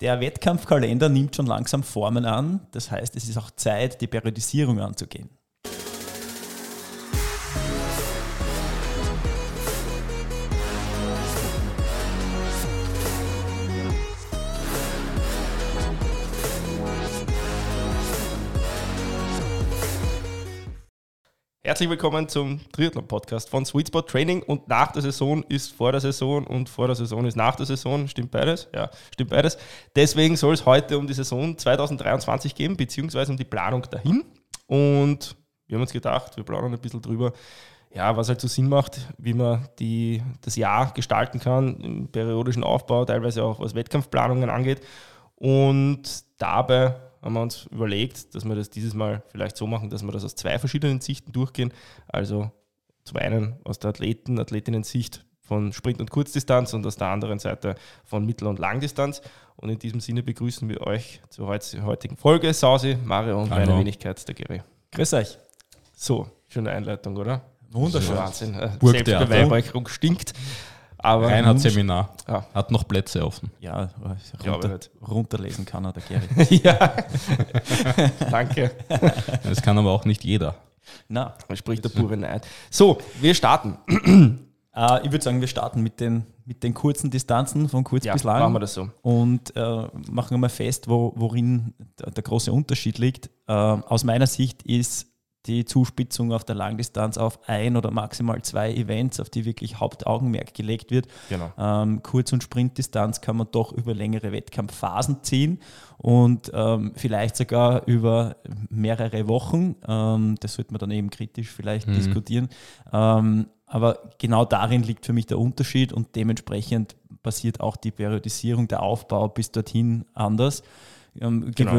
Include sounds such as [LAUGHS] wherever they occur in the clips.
Der Wettkampfkalender nimmt schon langsam Formen an. Das heißt, es ist auch Zeit, die Periodisierung anzugehen. Herzlich willkommen zum Triathlon-Podcast von Sweet Spot Training. Und nach der Saison ist vor der Saison und vor der Saison ist nach der Saison. Stimmt beides? Ja, stimmt beides. Deswegen soll es heute um die Saison 2023 gehen, beziehungsweise um die Planung dahin. Und wir haben uns gedacht, wir plaudern ein bisschen drüber, ja, was halt so Sinn macht, wie man die, das Jahr gestalten kann, im periodischen Aufbau, teilweise auch was Wettkampfplanungen angeht. Und dabei haben wir uns überlegt, dass wir das dieses Mal vielleicht so machen, dass wir das aus zwei verschiedenen Sichten durchgehen. Also zum einen aus der Athleten, Athletinnen-Sicht von Sprint- und Kurzdistanz und aus der anderen Seite von Mittel- und Langdistanz. Und in diesem Sinne begrüßen wir euch zur heutigen Folge. Sausi, Mario und Hallo. meine Wenigkeit, der Gary. Grüß euch. So, schöne Einleitung, oder? Wunderschön. Wahnsinn. Äh, Selbstbeweihräucherung stinkt. Aber Reinhard Seminar ja. hat noch Plätze offen. Ja, runter, runterlesen kann er, der Gary. [LAUGHS] ja, [LAUGHS] danke. Das kann aber auch nicht jeder. Na, man spricht der pure Neid. So, wir starten. Uh, [CLEARS THROAT] ich würde sagen, wir starten mit den, mit den kurzen Distanzen von kurz ja, bis lang. machen wir das so. Und uh, machen wir fest, wo, worin der, der, große Unterschied liegt. Uh, aus meiner Sicht ist die Zuspitzung auf der Langdistanz auf ein oder maximal zwei Events, auf die wirklich Hauptaugenmerk gelegt wird. Genau. Ähm, Kurz- und Sprintdistanz kann man doch über längere Wettkampfphasen ziehen und ähm, vielleicht sogar über mehrere Wochen. Ähm, das sollte man dann eben kritisch vielleicht mhm. diskutieren. Ähm, aber genau darin liegt für mich der Unterschied und dementsprechend passiert auch die Periodisierung, der Aufbau bis dorthin anders. Ähm, genau.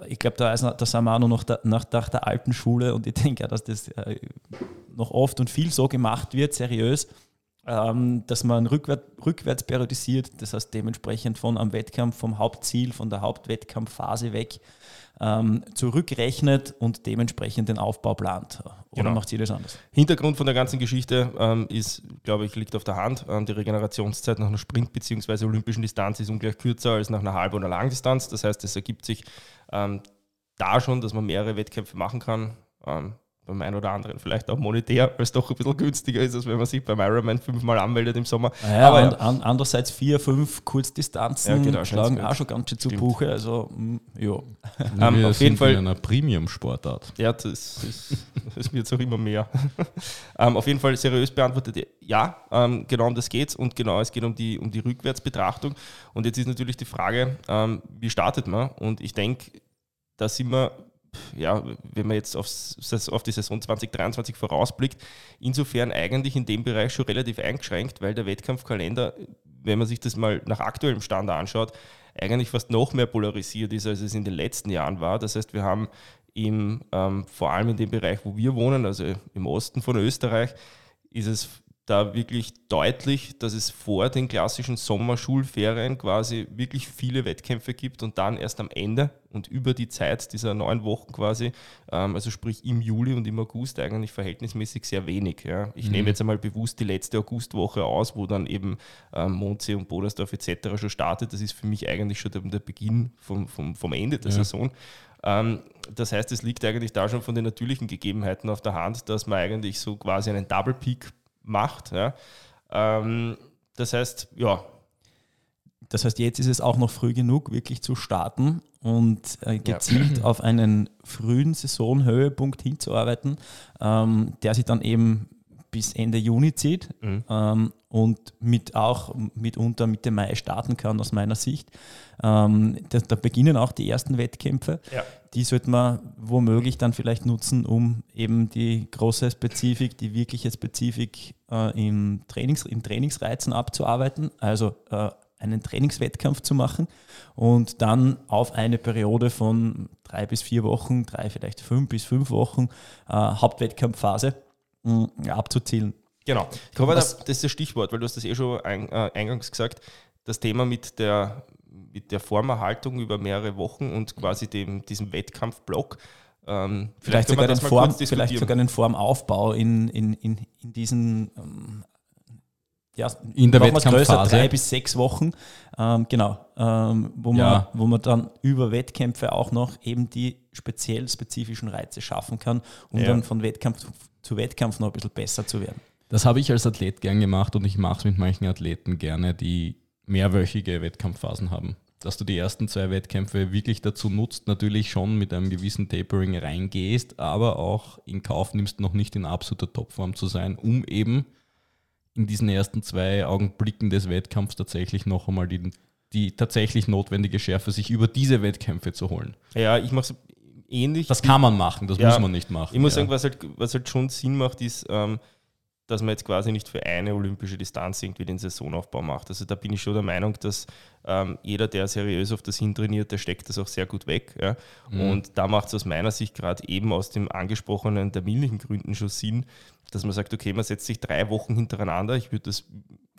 Äh, ich glaube, da, da sind wir auch noch nach der, nach, nach der alten Schule und ich denke auch, dass das äh, noch oft und viel so gemacht wird, seriös, ähm, dass man rückwärts, rückwärts periodisiert, das heißt dementsprechend von am Wettkampf, vom Hauptziel, von der Hauptwettkampfphase weg ähm, zurückrechnet und dementsprechend den Aufbau plant. Oder genau. macht ihr das anders? Hintergrund von der ganzen Geschichte ähm, ist, glaube ich, liegt auf der Hand. Ähm, die Regenerationszeit nach einer Sprint- bzw. olympischen Distanz ist ungleich kürzer als nach einer Halb- oder Langdistanz. Das heißt, es ergibt sich ähm, da schon, dass man mehrere Wettkämpfe machen kann. Ähm, beim einen oder anderen vielleicht auch monetär, weil es doch ein bisschen günstiger ist, als wenn man sich beim Ironman fünfmal anmeldet im Sommer. Ja, aber und an, andererseits vier, fünf Kurzdistanzen ja, genau, schlagen auch schon ganz schön zu Buche. Also, mm, ja. [LAUGHS] Ähm, auf jeden Fall. In einer Premium-Sportart. Ja, das, ist, das [LAUGHS] wird auch immer mehr. um, [LAUGHS] ähm, auf jeden Fall seriös beantwortet, ja, um, ähm, genau um das geht es und genau, es geht um die, um die Rückwärtsbetrachtung. Und jetzt ist natürlich die Frage, wie startet man? Und ich denke, da sind wir ja, wenn man jetzt aufs, auf die Saison 2023 vorausblickt, insofern eigentlich in dem Bereich schon relativ eingeschränkt, weil der Wettkampfkalender, wenn man sich das mal nach aktuellem Stand anschaut, eigentlich fast noch mehr polarisiert ist, als es in den letzten Jahren war. Das heißt, wir haben im, ähm, vor allem in dem Bereich, wo wir wohnen, also im Osten von Österreich, ist es da wirklich deutlich, dass es vor den klassischen Sommerschulferien quasi wirklich viele Wettkämpfe gibt und dann erst am Ende und über die Zeit dieser neun Wochen quasi, ähm, also sprich im Juli und im August eigentlich verhältnismäßig sehr wenig. Ja. Ich mhm. nehme jetzt einmal bewusst die letzte Augustwoche aus, wo dann eben ähm, Mondsee und Bodersdorf etc. schon startet. Das ist für mich eigentlich schon der, der Beginn vom, vom, vom Ende der ja. Saison. Ähm, das heißt, es liegt eigentlich da schon von den natürlichen Gegebenheiten auf der Hand, dass man eigentlich so quasi einen Double Peak macht. Ja. Ähm, das heißt, ja. Das heißt, jetzt ist es auch noch früh genug, wirklich zu starten und äh, gezielt ja. auf einen frühen Saisonhöhepunkt hinzuarbeiten, ähm, der sich dann eben bis Ende Juni zieht mhm. ähm, und mit auch mitunter Mitte Mai starten kann, aus meiner Sicht. Ähm, da, da, beginnen auch die ersten Wettkämpfe. Ja. Die sollte man womöglich dann vielleicht nutzen, um eben die große Spezifik, die wirkliche Spezifik äh, im, Trainings, im Trainingsreizen abzuarbeiten. Also äh, einen Trainingswettkampf zu machen und dann auf eine Periode von drei bis vier Wochen, drei vielleicht fünf bis fünf Wochen äh, Hauptwettkampfphase abzuzielen. Genau. Ich glaube, das, das ist das Stichwort, weil du hast das eh schon ein, äh, eingangs gesagt, das Thema mit der, mit der Formerhaltung über mehrere Wochen und quasi dem, diesem Wettkampfblock. Ähm, vielleicht, vielleicht, sogar den Form, vielleicht sogar den Formaufbau in, in, in, in diesen ähm, ja, in der Wettkampfphase. drei bis sechs Wochen, ähm, genau, ähm, wo, ja. man, wo man dann über Wettkämpfe auch noch eben die speziell spezifischen Reize schaffen kann, um ja. dann von Wettkampf zu Wettkampf noch ein bisschen besser zu werden. Das habe ich als Athlet gern gemacht und ich mache es mit manchen Athleten gerne, die mehrwöchige Wettkampfphasen haben. Dass du die ersten zwei Wettkämpfe wirklich dazu nutzt, natürlich schon mit einem gewissen Tapering reingehst, aber auch in Kauf nimmst, noch nicht in absoluter Topform zu sein, um eben in diesen ersten zwei Augenblicken des Wettkampfs tatsächlich noch einmal die, die tatsächlich notwendige Schärfe sich über diese Wettkämpfe zu holen. Ja, ich mache es ähnlich. Das kann man machen, das ja, muss man nicht machen. Ich muss ja. sagen, was halt, was halt schon Sinn macht, ist, ähm, dass man jetzt quasi nicht für eine olympische Distanz irgendwie den Saisonaufbau macht. Also da bin ich schon der Meinung, dass ähm, jeder, der seriös auf das hintrainiert, der steckt das auch sehr gut weg. Ja? Mhm. Und da macht es aus meiner Sicht gerade eben aus dem angesprochenen, der millichen Gründen schon Sinn, dass man sagt, okay, man setzt sich drei Wochen hintereinander. Ich würde das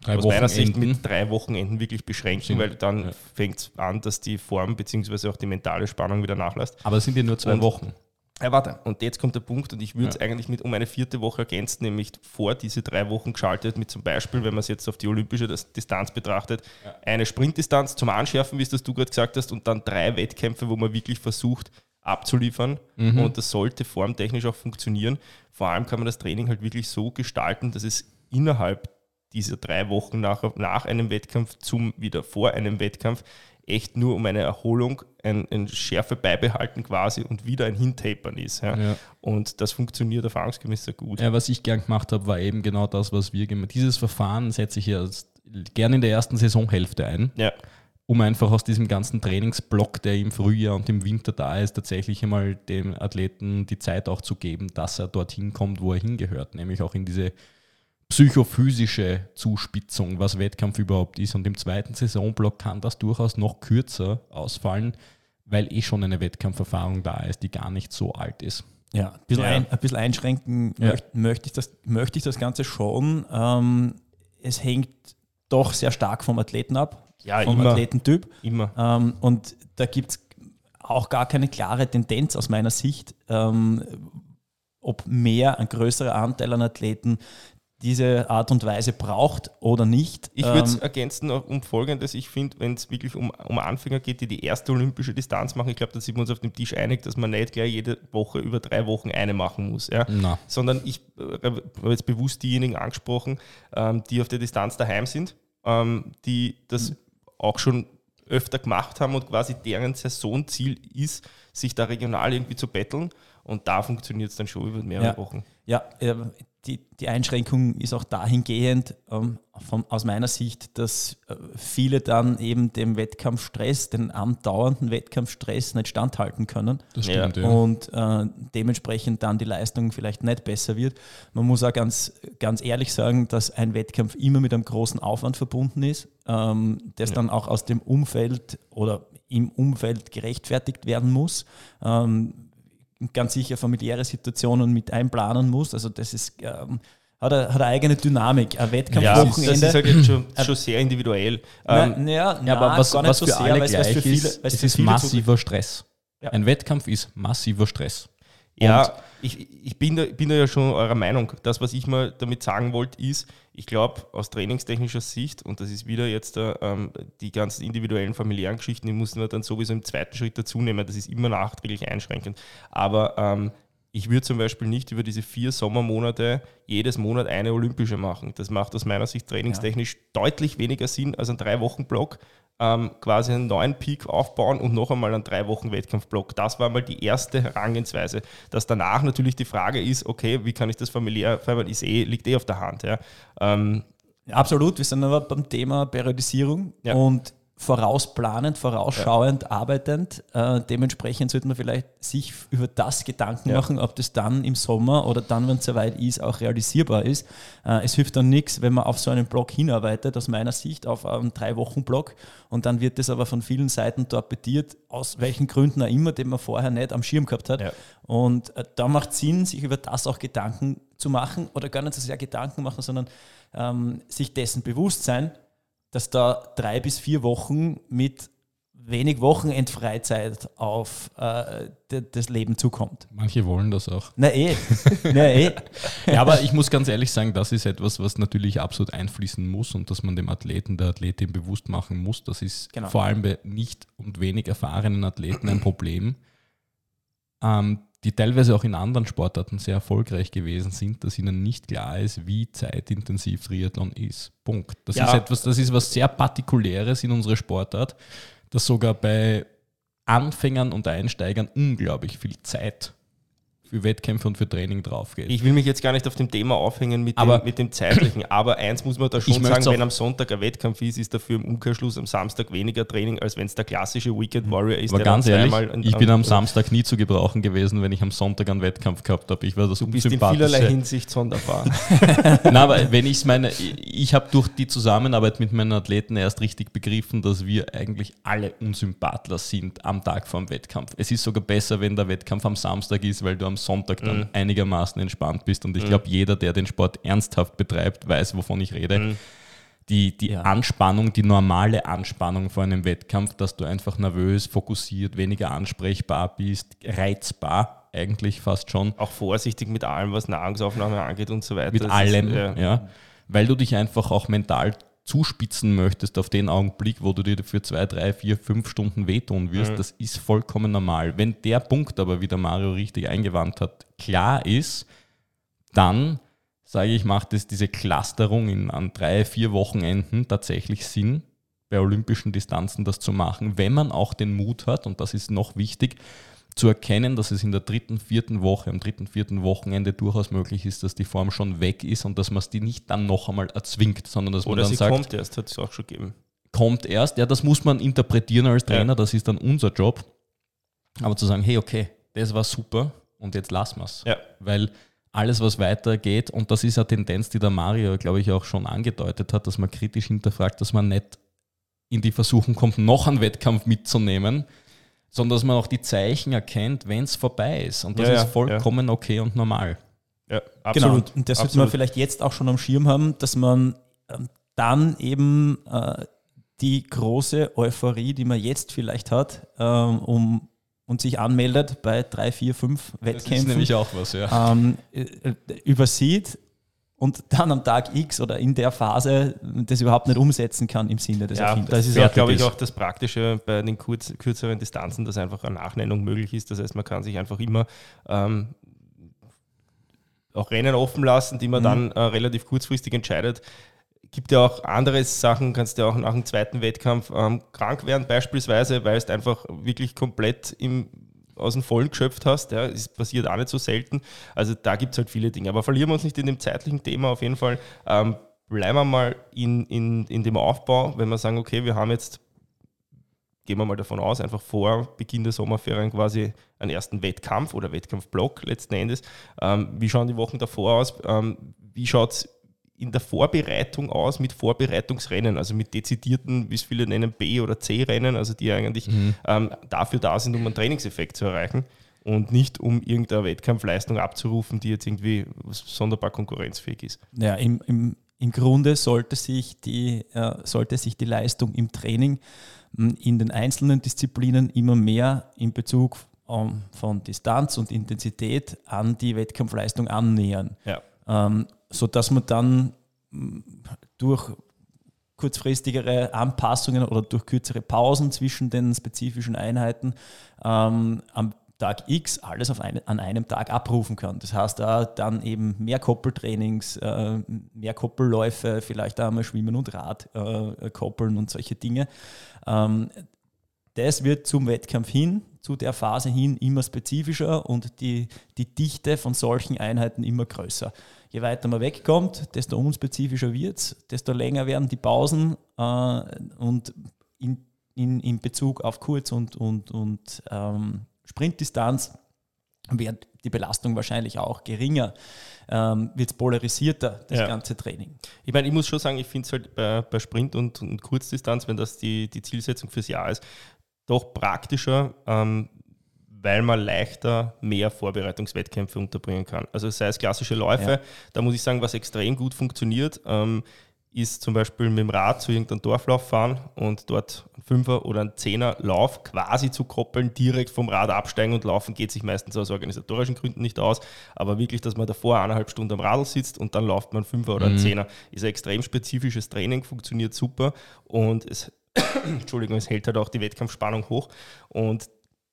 drei aus meiner Sicht mit drei Wochenenden wirklich beschränken, weil dann ja. fängt es an, dass die Form bzw. auch die mentale Spannung wieder nachlässt. Aber es sind ja nur zwei und, Wochen. Ja, warte, und jetzt kommt der Punkt, und ich würde es ja. eigentlich mit um eine vierte Woche ergänzen, nämlich vor diese drei Wochen geschaltet, mit zum Beispiel, wenn man es jetzt auf die olympische Distanz betrachtet, ja. eine Sprintdistanz zum Anschärfen, wie es das du gerade gesagt hast, und dann drei Wettkämpfe, wo man wirklich versucht abzuliefern. Mhm. Und das sollte formtechnisch auch funktionieren. Vor allem kann man das Training halt wirklich so gestalten, dass es innerhalb dieser drei Wochen nach, nach einem Wettkampf zum wieder vor einem Wettkampf echt nur um eine Erholung, ein, ein Schärfe beibehalten quasi und wieder ein Hintapern ist. Ja. ja. Und das funktioniert erfahrungsgemäß sehr gut. Ja, was ich gern gemacht habe, war eben genau das, was wir gemacht haben. Dieses Verfahren setze ich ja gerne in der ersten Saisonhälfte ein. Ja. Um einfach aus diesem ganzen Trainingsblock, der im Frühjahr und im Winter da ist, tatsächlich einmal dem Athleten die Zeit auch zu geben, dass er dorthin kommt, wo er hingehört, nämlich auch in diese psychophysische Zuspitzung, was Wettkampf überhaupt ist. Und im zweiten Saisonblock kann das durchaus noch kürzer ausfallen, weil eh schon eine Wettkampferfahrung da ist, die gar nicht so alt ist. Ja, ein bisschen, ja. Ein, ein bisschen einschränken ja. möchte, möchte, ich das, möchte ich das Ganze schon. Ähm, es hängt doch sehr stark vom Athleten ab, ja, vom immer. Athletentyp. Immer. Ähm, und da gibt es auch gar keine klare Tendenz aus meiner Sicht, ähm, ob mehr, ein größerer Anteil an Athleten diese Art und Weise braucht oder nicht. Ich würde es ähm, ergänzen um Folgendes. Ich finde, wenn es wirklich um, um Anfänger geht, die die erste olympische Distanz machen, ich glaube, da sind wir uns auf dem Tisch einig, dass man nicht gleich jede Woche über drei Wochen eine machen muss. Ja? Sondern ich äh, habe jetzt bewusst diejenigen angesprochen, ähm, die auf der Distanz daheim sind, ähm, die das mhm. auch schon öfter gemacht haben und quasi deren Saisonziel ist, sich da regional irgendwie zu betteln. Und da funktioniert es dann schon über mehrere ja. Wochen. Ja, äh, die, die Einschränkung ist auch dahingehend ähm, von, aus meiner Sicht, dass äh, viele dann eben dem Wettkampfstress, den andauernden Wettkampfstress nicht standhalten können. Das stimmt, ja. Und äh, dementsprechend dann die Leistung vielleicht nicht besser wird. Man muss auch ganz, ganz ehrlich sagen, dass ein Wettkampf immer mit einem großen Aufwand verbunden ist, ähm, das ja. dann auch aus dem Umfeld oder im Umfeld gerechtfertigt werden muss. Ähm, ganz sicher familiäre Situationen mit einplanen muss. Also das ist ähm, hat, eine, hat eine eigene Dynamik. Ein Wettkampfwochenende. Ja, das ist halt jetzt schon, schon sehr individuell. Ähm, ja, ja, aber was, was für so alle sehr, gleich für viele, ist, es ist massiver Stress. Ja. Ein Wettkampf ist massiver Stress. Ja, ich, ich bin, da, bin da ja schon eurer Meinung. Das, was ich mal damit sagen wollte, ist, ich glaube, aus trainingstechnischer Sicht, und das ist wieder jetzt äh, ähm, die ganzen individuellen familiären Geschichten, die muss man dann sowieso im zweiten Schritt dazu nehmen. Das ist immer nachträglich einschränkend. Aber ähm, ich würde zum Beispiel nicht über diese vier Sommermonate jedes Monat eine olympische machen. Das macht aus meiner Sicht trainingstechnisch ja. deutlich weniger Sinn als ein Drei-Wochen-Block, ähm, quasi einen neuen Peak aufbauen und noch einmal einen drei Wochen Wettkampfblock. Das war mal die erste Herangehensweise. Dass danach natürlich die Frage ist, okay, wie kann ich das familiär, weil ist eh, liegt eh auf der Hand. Ja. Ähm, Absolut, wir sind aber beim Thema Periodisierung ja. und vorausplanend, vorausschauend, ja. arbeitend. Äh, dementsprechend sollte man vielleicht sich über das Gedanken ja. machen, ob das dann im Sommer oder dann, wenn es soweit ist, auch realisierbar ist. Äh, es hilft dann nichts, wenn man auf so einen Block hinarbeitet, aus meiner Sicht, auf einen Drei-Wochen-Block und dann wird das aber von vielen Seiten torpediert, aus welchen Gründen auch immer, den man vorher nicht am Schirm gehabt hat. Ja. Und äh, da macht Sinn, sich über das auch Gedanken zu machen oder gar nicht so sehr Gedanken machen, sondern ähm, sich dessen bewusst sein, dass da drei bis vier Wochen mit wenig Wochenendfreizeit auf äh, das Leben zukommt. Manche wollen das auch. Na eh. [LAUGHS] Na eh. ja, aber ich muss ganz ehrlich sagen, das ist etwas, was natürlich absolut einfließen muss und dass man dem Athleten, der Athletin bewusst machen muss. Das ist genau. vor allem bei nicht und wenig erfahrenen Athleten ein Problem, ähm, die teilweise auch in anderen Sportarten sehr erfolgreich gewesen sind, dass ihnen nicht klar ist, wie zeitintensiv Triathlon ist. Punkt. Das ja. ist etwas, das ist was sehr Partikuläres in unserer Sportart dass sogar bei Anfängern und Einsteigern unglaublich viel Zeit für Wettkämpfe und für Training drauf geht. Ich will mich jetzt gar nicht auf dem Thema aufhängen mit, aber dem, mit dem Zeitlichen, [COUGHS] aber eins muss man da schon sagen, wenn am Sonntag ein Wettkampf ist, ist dafür im Umkehrschluss am Samstag weniger Training, als wenn es der klassische Weekend Warrior ist. Aber ganz ehrlich, ich bin am Samstag nie zu gebrauchen gewesen, wenn ich am Sonntag einen Wettkampf gehabt habe. Ich war das Du bist in vielerlei Hinsicht sonderbar. [LAUGHS] Nein, aber wenn ich es meine, ich habe durch die Zusammenarbeit mit meinen Athleten erst richtig begriffen, dass wir eigentlich alle Unsympathler sind am Tag vor dem Wettkampf. Es ist sogar besser, wenn der Wettkampf am Samstag ist, weil du am Sonntag dann mhm. einigermaßen entspannt bist. Und ich mhm. glaube, jeder, der den Sport ernsthaft betreibt, weiß, wovon ich rede. Mhm. Die, die ja. Anspannung, die normale Anspannung vor einem Wettkampf, dass du einfach nervös, fokussiert, weniger ansprechbar bist, reizbar eigentlich fast schon. Auch vorsichtig mit allem, was Nahrungsaufnahme angeht und so weiter. Mit das allem, ist, ja. ja. Weil du dich einfach auch mental zuspitzen möchtest auf den Augenblick, wo du dir für zwei, drei, vier, fünf Stunden wehtun wirst, mhm. das ist vollkommen normal. Wenn der Punkt aber, wie der Mario richtig eingewandt hat, klar ist, dann sage ich, macht es diese Clusterung in, an drei, vier Wochenenden tatsächlich Sinn, bei olympischen Distanzen das zu machen, wenn man auch den Mut hat, und das ist noch wichtig, zu erkennen, dass es in der dritten, vierten Woche, am dritten, vierten Wochenende durchaus möglich ist, dass die Form schon weg ist und dass man es die nicht dann noch einmal erzwingt, sondern dass Oder man dann sie sagt, kommt erst, hat es auch schon gegeben. Kommt erst, ja, das muss man interpretieren als Trainer, ja. das ist dann unser Job. Aber zu sagen, hey, okay, das war super und jetzt lassen wir es. Ja. Weil alles, was weitergeht, und das ist eine Tendenz, die der Mario, glaube ich, auch schon angedeutet hat, dass man kritisch hinterfragt, dass man nicht in die Versuchung kommt, noch einen Wettkampf mitzunehmen, sondern dass man auch die Zeichen erkennt, wenn es vorbei ist. Und das ja, ist vollkommen ja. okay und normal. Ja, genau. absolut. Genau, und das sollte man vielleicht jetzt auch schon am Schirm haben, dass man ähm, dann eben äh, die große Euphorie, die man jetzt vielleicht hat, ähm, um und sich anmeldet bei drei, vier, fünf Wettkämpfen. Das ist nämlich auch was, ja. Ähm, äh, übersieht und dann am Tag X oder in der Phase das überhaupt nicht umsetzen kann im Sinne des ja, Erfinders. Das ist ja, glaube ich, auch das Praktische bei den kurz, kürzeren Distanzen, dass einfach eine Nachnennung möglich ist. Das heißt, man kann sich einfach immer ähm, auch Rennen offen lassen, die man mhm. dann äh, relativ kurzfristig entscheidet. Gibt ja auch andere Sachen, kannst du ja auch nach dem zweiten Wettkampf ähm, krank werden, beispielsweise, weil es einfach wirklich komplett im aus dem Vollen geschöpft hast. Ja, das passiert auch nicht so selten. Also da gibt es halt viele Dinge. Aber verlieren wir uns nicht in dem zeitlichen Thema auf jeden Fall. Ähm, bleiben wir mal in, in, in dem Aufbau, wenn wir sagen, okay, wir haben jetzt, gehen wir mal davon aus, einfach vor Beginn der Sommerferien quasi einen ersten Wettkampf oder Wettkampfblock letzten Endes. Ähm, wie schauen die Wochen davor aus? Ähm, wie schaut es in der Vorbereitung aus mit Vorbereitungsrennen, also mit dezidierten, wie es viele nennen, B- oder C-Rennen, also die eigentlich mhm. ähm, dafür da sind, um einen Trainingseffekt zu erreichen und nicht um irgendeine Wettkampfleistung abzurufen, die jetzt irgendwie sonderbar konkurrenzfähig ist. Ja, im, im, im Grunde sollte sich, die, äh, sollte sich die Leistung im Training hm, in den einzelnen Disziplinen immer mehr in Bezug ähm, von Distanz und Intensität an die Wettkampfleistung annähern. Ja. Ähm, sodass man dann mm, durch kurzfristigere Anpassungen oder durch kürzere Pausen zwischen den spezifischen Einheiten ähm, am Tag X alles eine, an einem Tag abrufen kann. Das heißt, da dann eben mehr Koppeltrainings, äh, mehr Koppelläufe, vielleicht einmal Schwimmen und Rad äh, koppeln und solche Dinge. Ähm, das wird zum Wettkampf hin, zu der Phase hin immer spezifischer und die, die Dichte von solchen Einheiten immer größer je weiter man wegkommt, desto unspezifischer wird es, desto länger werden die Pausen äh, und in, in, in Bezug auf Kurz- und, und, und ähm, Sprintdistanz wird die Belastung wahrscheinlich auch geringer, ähm, wird es polarisierter, das ja. ganze Training. Ich meine, ich muss schon sagen, ich finde es halt bei, bei, Sprint und, und, Kurzdistanz, wenn das die, die Zielsetzung fürs Jahr ist, doch praktischer, ähm, weil man leichter mehr Vorbereitungswettkämpfe unterbringen kann. Also sei es klassische Läufe, ja. da muss ich sagen, was extrem gut funktioniert, ähm, ist zum Beispiel mit dem Rad zu irgendeinem Dorflauf fahren und dort einen Fünfer oder einen Zehner Lauf quasi zu koppeln, direkt vom Rad absteigen und laufen, geht sich meistens aus organisatorischen Gründen nicht aus. Aber wirklich, dass man davor eineinhalb Stunden am Radl sitzt und dann läuft man einen Fünfer oder einen mhm. Zehner, ist ein extrem spezifisches Training, funktioniert super und es, [COUGHS] Entschuldigung, es hält halt auch die Wettkampfspannung hoch. Und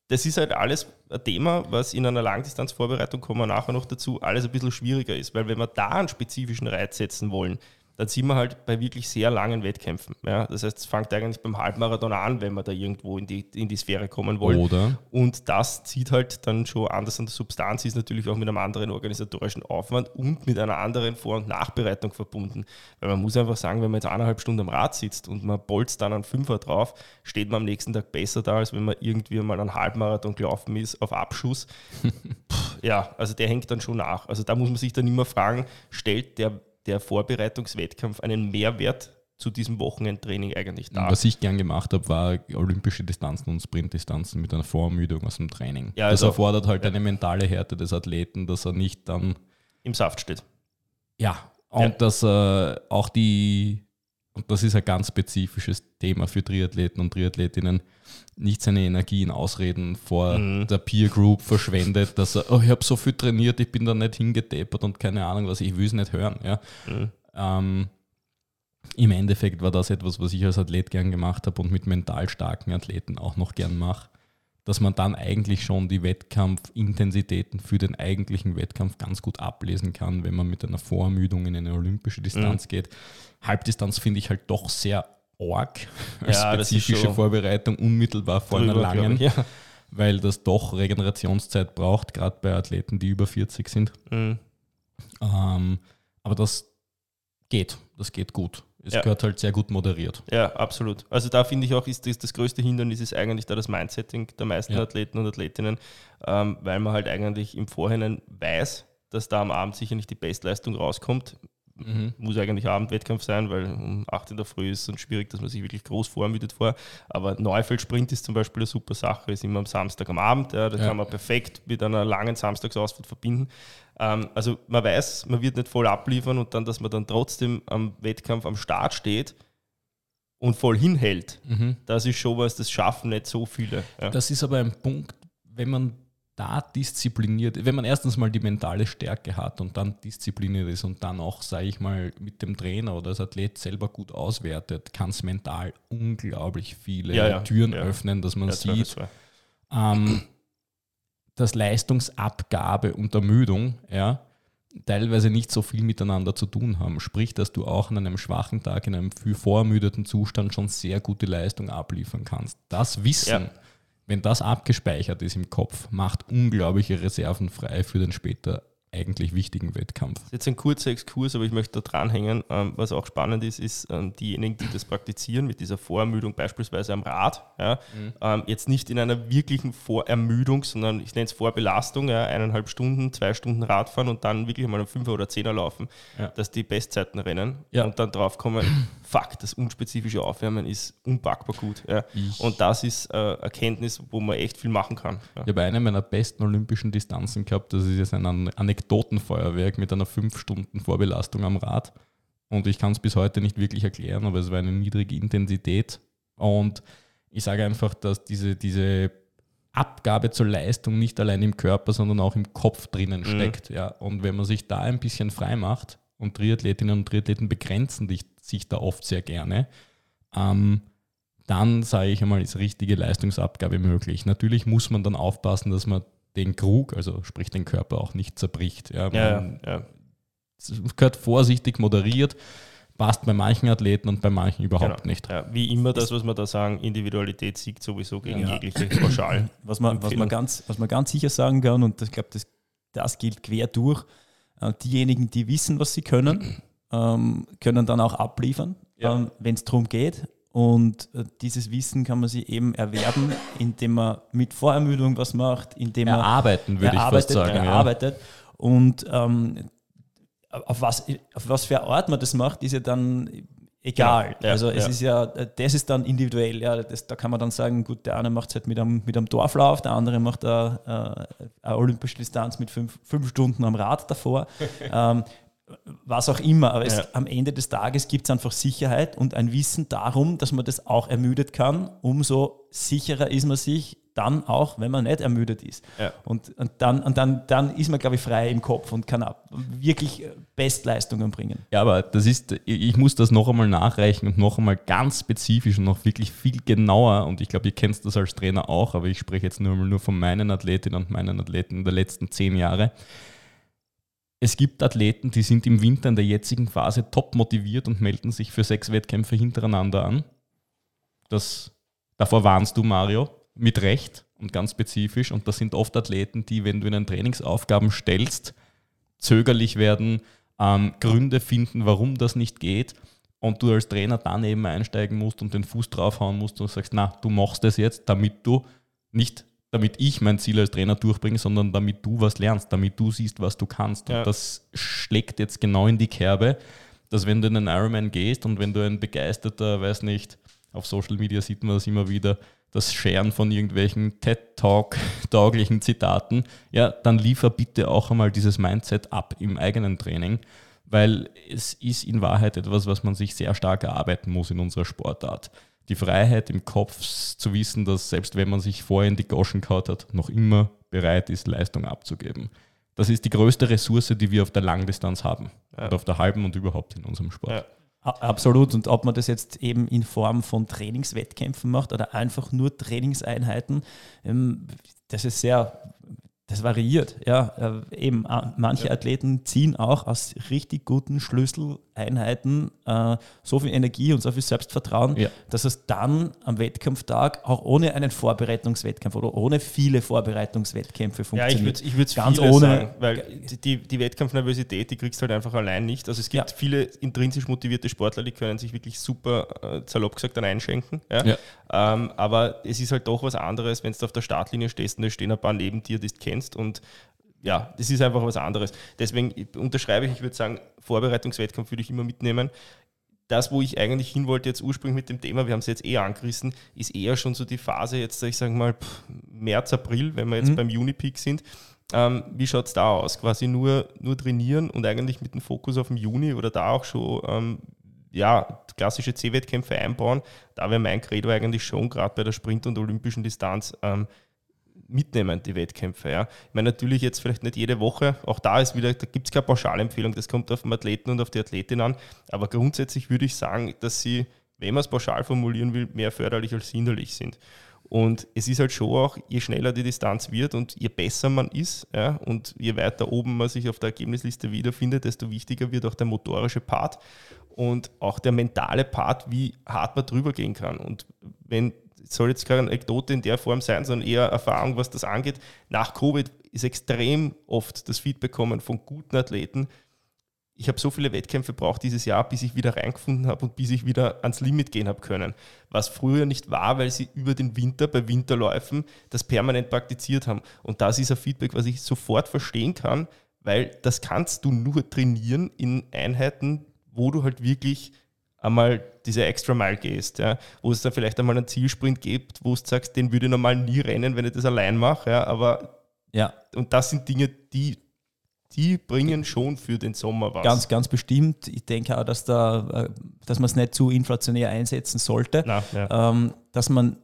das ist halt alles ein Thema, was in einer Langdistanzvorbereitung, kommen wir nachher noch dazu, alles ein bisschen schwieriger ist. Weil wenn wir da einen spezifischen Reiz setzen wollen, dann sind wir halt bei wirklich sehr langen Wettkämpfen. Ja, das heißt, es fängt eigentlich beim Halbmarathon an, wenn wir da irgendwo in die, in die Sphäre kommen wollen. Oder? Und das zieht halt dann schon anders an der Substanz, ist natürlich auch mit einem anderen organisatorischen Aufwand und mit einer anderen Vor- und Nachbereitung verbunden. Weil man muss einfach sagen, wenn man jetzt eineinhalb Stunden am Rad sitzt und man bolzt dann einen Fünfer drauf, steht man am nächsten Tag besser da, als wenn man irgendwie mal einen Halbmarathon gelaufen ist auf Abschuss. [LAUGHS] Puh, ja, also der hängt dann schon nach. Also da muss man sich dann immer fragen, stellt der der Vorbereitungswettkampf einen Mehrwert zu diesem Wochenendtraining eigentlich dar. Was ich gern gemacht habe, war olympische Distanzen und Sprintdistanzen mit einer Vorermüdung aus dem Training. Ja, das also, erfordert halt ja. eine mentale Härte des Athleten, dass er nicht dann im Saft steht. Ja, und ja. dass äh, auch die, und das ist ein ganz spezifisches Thema für Triathleten und Triathletinnen, nicht seine Energie in Ausreden vor mhm. der Peer Group verschwendet, dass er, oh, ich habe so viel trainiert, ich bin da nicht hingedeppert und keine Ahnung was, ich will es nicht hören. Ja. Mhm. Ähm, Im Endeffekt war das etwas, was ich als Athlet gern gemacht habe und mit mental starken Athleten auch noch gern mache, dass man dann eigentlich schon die Wettkampfintensitäten für den eigentlichen Wettkampf ganz gut ablesen kann, wenn man mit einer Vorermüdung in eine olympische Distanz mhm. geht. Halbdistanz finde ich halt doch sehr arg als ja, spezifische Vorbereitung unmittelbar vor drüber, einer langen, ja. weil das doch Regenerationszeit braucht, gerade bei Athleten, die über 40 sind. Mhm. Ähm, aber das geht, das geht gut. Es ja. gehört halt sehr gut moderiert. Ja, absolut. Also da finde ich auch, ist das, das größte Hindernis ist eigentlich da das Mindsetting der meisten ja. Athleten und Athletinnen, ähm, weil man halt eigentlich im Vorhinein weiß, dass da am Abend sicher nicht die Bestleistung rauskommt. Mhm. Muss eigentlich Abendwettkampf sein, weil um 8 in der Früh ist es schwierig, dass man sich wirklich groß vormüdet vor. Aber Neufeld-Sprint ist zum Beispiel eine super Sache, ist immer am Samstag am Abend. Ja, da ja. kann man perfekt mit einer langen Samstagsausfahrt verbinden. Ähm, also man weiß, man wird nicht voll abliefern und dann, dass man dann trotzdem am Wettkampf am Start steht und voll hinhält, mhm. das ist schon was, das schaffen nicht so viele. Ja. Das ist aber ein Punkt, wenn man da diszipliniert, wenn man erstens mal die mentale Stärke hat und dann diszipliniert ist und dann auch, sage ich mal, mit dem Trainer oder das Athlet selber gut auswertet, kann es mental unglaublich viele ja, ja, Türen ja. öffnen, dass man sieht, ähm, dass Leistungsabgabe und Ermüdung ja, teilweise nicht so viel miteinander zu tun haben. Sprich, dass du auch an einem schwachen Tag, in einem viel vorermüdeten Zustand schon sehr gute Leistung abliefern kannst. Das Wissen wenn das abgespeichert ist im Kopf, macht unglaubliche Reserven frei für den später eigentlich wichtigen Wettkampf. Das ist jetzt ein kurzer Exkurs, aber ich möchte da dranhängen. Ähm, was auch spannend ist, ist ähm, diejenigen, die das praktizieren mit dieser Vorermüdung beispielsweise am Rad. Ja, mhm. ähm, jetzt nicht in einer wirklichen Vorermüdung, sondern ich nenne es Vorbelastung, ja, eineinhalb Stunden, zwei Stunden Radfahren und dann wirklich mal einen Fünfer oder Zehner laufen, ja. dass die Bestzeiten rennen und dann drauf kommen, fuck, das unspezifische Aufwärmen ist unpackbar gut. Ja. Und das ist äh, Erkenntnis, wo man echt viel machen kann. Ja. Ich habe eine meiner besten olympischen Distanzen gehabt, das ist jetzt ein Anekdote Anekdotenfeuerwerk mit einer 5-Stunden-Vorbelastung am Rad. Und ich kann es bis heute nicht wirklich erklären, aber es war eine niedrige Intensität. Und ich sage einfach, dass diese, diese Abgabe zur Leistung nicht allein im Körper, sondern auch im Kopf drinnen mhm. steckt. Ja. Und wenn man sich da ein bisschen frei macht, und Triathletinnen und Triathleten begrenzen sich da oft sehr gerne, ähm, dann sage ich einmal, ist richtige Leistungsabgabe möglich. Natürlich muss man dann aufpassen, dass man den Krug, also sprich den Körper auch nicht zerbricht. Ja, man, ja, ja. Es gehört vorsichtig moderiert, passt bei manchen Athleten und bei manchen überhaupt genau. nicht. Ja, wie immer das, was wir da sagen, Individualität siegt sowieso gegen ja. jegliche Pauschal. [CLEARS THROAT] Was man, was, man ganz, was man ganz sicher sagen kann, und ich glaube, das, das gilt quer durch, äh, diejenigen, die wissen, was sie können, ähm, können dann auch abliefern, ja. ähm, wenn es darum geht. Und äh, dieses Wissen kann man sich eben erwerben, [LAUGHS] indem man mit Vorermüdung was macht, indem man erarbeiten, würde ich fast sagen. Erarbeitet. Ja. Und ähm, auf, was, auf was für Art man das macht, ist ja dann egal. Ja, ja, also es ist ja, das ist dann individuell. Ja, das, da kann man dann sagen, gut, der eine macht es halt mit einem, mit einem Dorflauf, der andere macht eine, eine olympische Distanz mit fünf, fünf Stunden am Rad davor. [LAUGHS] ähm, was auch immer. Aber es, am Ende des Tages gibt es einfach Sicherheit und ein Wissen darum, dass man das auch ermüdet kann. Umso sicherer ist man sich dann auch, wenn man nicht ermüdet ist. Ja. Und, und, dann, und dann, dann ist man, glaube ich, frei im Kopf und kann wirklich Bestleistungen bringen. Ja, aber das ist, ich muss das noch einmal nachreichen und noch einmal ganz spezifisch und noch wirklich viel genauer. Und ich glaube, ihr kennt das als Trainer auch, aber ich spreche jetzt nur mal nur von meinen Athletinnen und meinen Athleten der letzten zehn Jahre. Es gibt Athleten, die sind im Winter in der jetzigen Phase top motiviert und melden sich für sechs Wettkämpfe hintereinander an. Das, davor warnst du, Mario mit Recht und ganz spezifisch. Und das sind oft Athleten, die, wenn du ihnen Trainingsaufgaben stellst, zögerlich werden, ähm, Gründe finden, warum das nicht geht. Und du als Trainer dann eben einsteigen musst und den Fuß draufhauen musst und sagst, na, du machst das jetzt, damit du nicht, damit ich mein Ziel als Trainer durchbringe, sondern damit du was lernst, damit du siehst, was du kannst. Ja. Und das schlägt jetzt genau in die Kerbe, dass wenn du in einen Ironman gehst und wenn du ein begeisterter, weiß nicht, auf Social Media sieht man das immer wieder, das Scheren von irgendwelchen TED-Talk-tauglichen [LAUGHS] Zitaten, ja, dann liefer bitte auch einmal dieses Mindset ab im eigenen Training, weil es ist in Wahrheit etwas, was man sich sehr stark erarbeiten muss in unserer Sportart. Die Freiheit im Kopf zu wissen, dass selbst wenn man sich vorher in die Goschen kaut hat, noch immer bereit ist, Leistung abzugeben. Das ist die größte Ressource, die wir auf der Langdistanz haben. Ja. Und auf der halben und überhaupt in unserem Sport. Ja. Absolut. Und ob man das jetzt eben in Form von Trainingswettkämpfen macht oder einfach nur Trainingseinheiten, ähm, das ist sehr das variiert, ja. Äh, eben äh, manche ja. Athleten ziehen auch aus richtig guten Schlüsseleinheiten äh, so viel Energie und so viel Selbstvertrauen, ja. dass es dann am Wettkampftag auch ohne einen Vorbereitungswettkampf oder ohne viele Vorbereitungswettkämpfe funktioniert. Ja, ich würde es ganz ohne sagen, weil die, die Wettkampfnervosität, die kriegst du halt einfach allein nicht. Also es gibt ja. viele intrinsisch motivierte Sportler, die können sich wirklich super äh, salopp gesagt dann einschenken. Ja? Ähm, aber es ist halt doch was anderes, wenn du auf der Startlinie stehst und da stehen ein paar neben dir, die du kennst kennst und ja, das ist einfach was anderes. Deswegen unterschreibe ich, ich würde sagen, Vorbereitungswettkampf würde ich immer mitnehmen. Das, wo ich eigentlich hin wollte, jetzt ursprünglich mit dem Thema, wir haben es jetzt eh angerissen, ist eher schon so die Phase, jetzt, ich sage mal, März, April, wenn wir jetzt mhm. beim Unipeak sind. Ähm, wie schaut es da aus? Quasi nur, nur trainieren und eigentlich mit dem Fokus auf den Juni oder da auch schon ähm, ja, klassische C-Wettkämpfe einbauen. Da wäre mein Credo eigentlich schon, gerade bei der Sprint- und olympischen Distanz, ähm, mitnehmen, die Wettkämpfe. Ja. Ich meine, natürlich jetzt vielleicht nicht jede Woche, auch da ist wieder, da gibt es keine Pauschalempfehlung, das kommt auf den Athleten und auf die Athletin an, aber grundsätzlich würde ich sagen, dass sie, wenn man es pauschal formulieren will, mehr förderlich als hinderlich sind. Und es ist halt schon auch, je schneller die Distanz wird und je besser man ist ja, und je weiter oben man sich auf der Ergebnisliste wiederfindet, desto wichtiger wird auch der motorische Part und auch der mentale Part, wie hart man drüber gehen kann. Und wenn soll jetzt keine Anekdote in der Form sein, sondern eher Erfahrung, was das angeht. Nach Covid ist extrem oft das Feedback kommen von guten Athleten. Ich habe so viele Wettkämpfe braucht dieses Jahr, bis ich wieder reingefunden habe und bis ich wieder ans Limit gehen habe können. Was früher nicht war, weil sie über den Winter bei Winterläufen das permanent praktiziert haben. Und das ist ein Feedback, was ich sofort verstehen kann, weil das kannst du nur trainieren in Einheiten, wo du halt wirklich einmal diese Extra Mile gehst, ja, wo es dann vielleicht einmal einen Zielsprint gibt, wo du sagst, den würde ich normal nie rennen, wenn ich das allein mache, ja, aber ja. und das sind Dinge, die die bringen schon für den Sommer was. Ganz, ganz bestimmt. Ich denke auch, dass, da, äh, dass man es nicht zu inflationär einsetzen sollte. Na, ja. ähm, dass man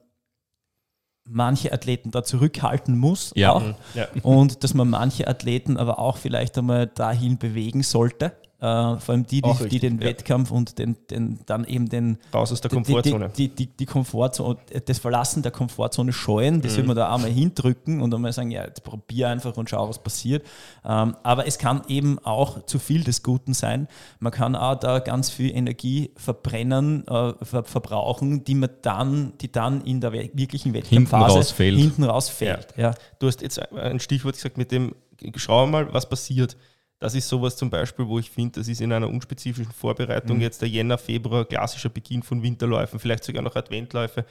manche Athleten da zurückhalten muss ja. auch. Ja. Und dass man manche Athleten aber auch vielleicht einmal dahin bewegen sollte. Uh, vor allem die, die, richtig, die den ja. Wettkampf und den, den, dann eben den raus aus der Komfortzone. Die, die, die, die Komfortzone, das Verlassen der Komfortzone scheuen, das mhm. will man da einmal hindrücken und einmal sagen, ja, jetzt probier einfach und schau, was passiert. Ähm, aber es kann eben auch zu viel des Guten sein. Man kann auch da ganz viel Energie verbrennen, uh, ver verbrauchen, die man dann, die dann in der wirklichen Wettkampfphase hinten rausfällt. Ja. Ja. Du hast jetzt ein Stichwort gesagt mit dem, schau mal, was passiert das ist sowas zum Beispiel, wo ich finde, das ist in einer unspezifischen Vorbereitung mhm. jetzt der Jänner, Februar, klassischer Beginn von Winterläufen, vielleicht sogar noch Adventläufe.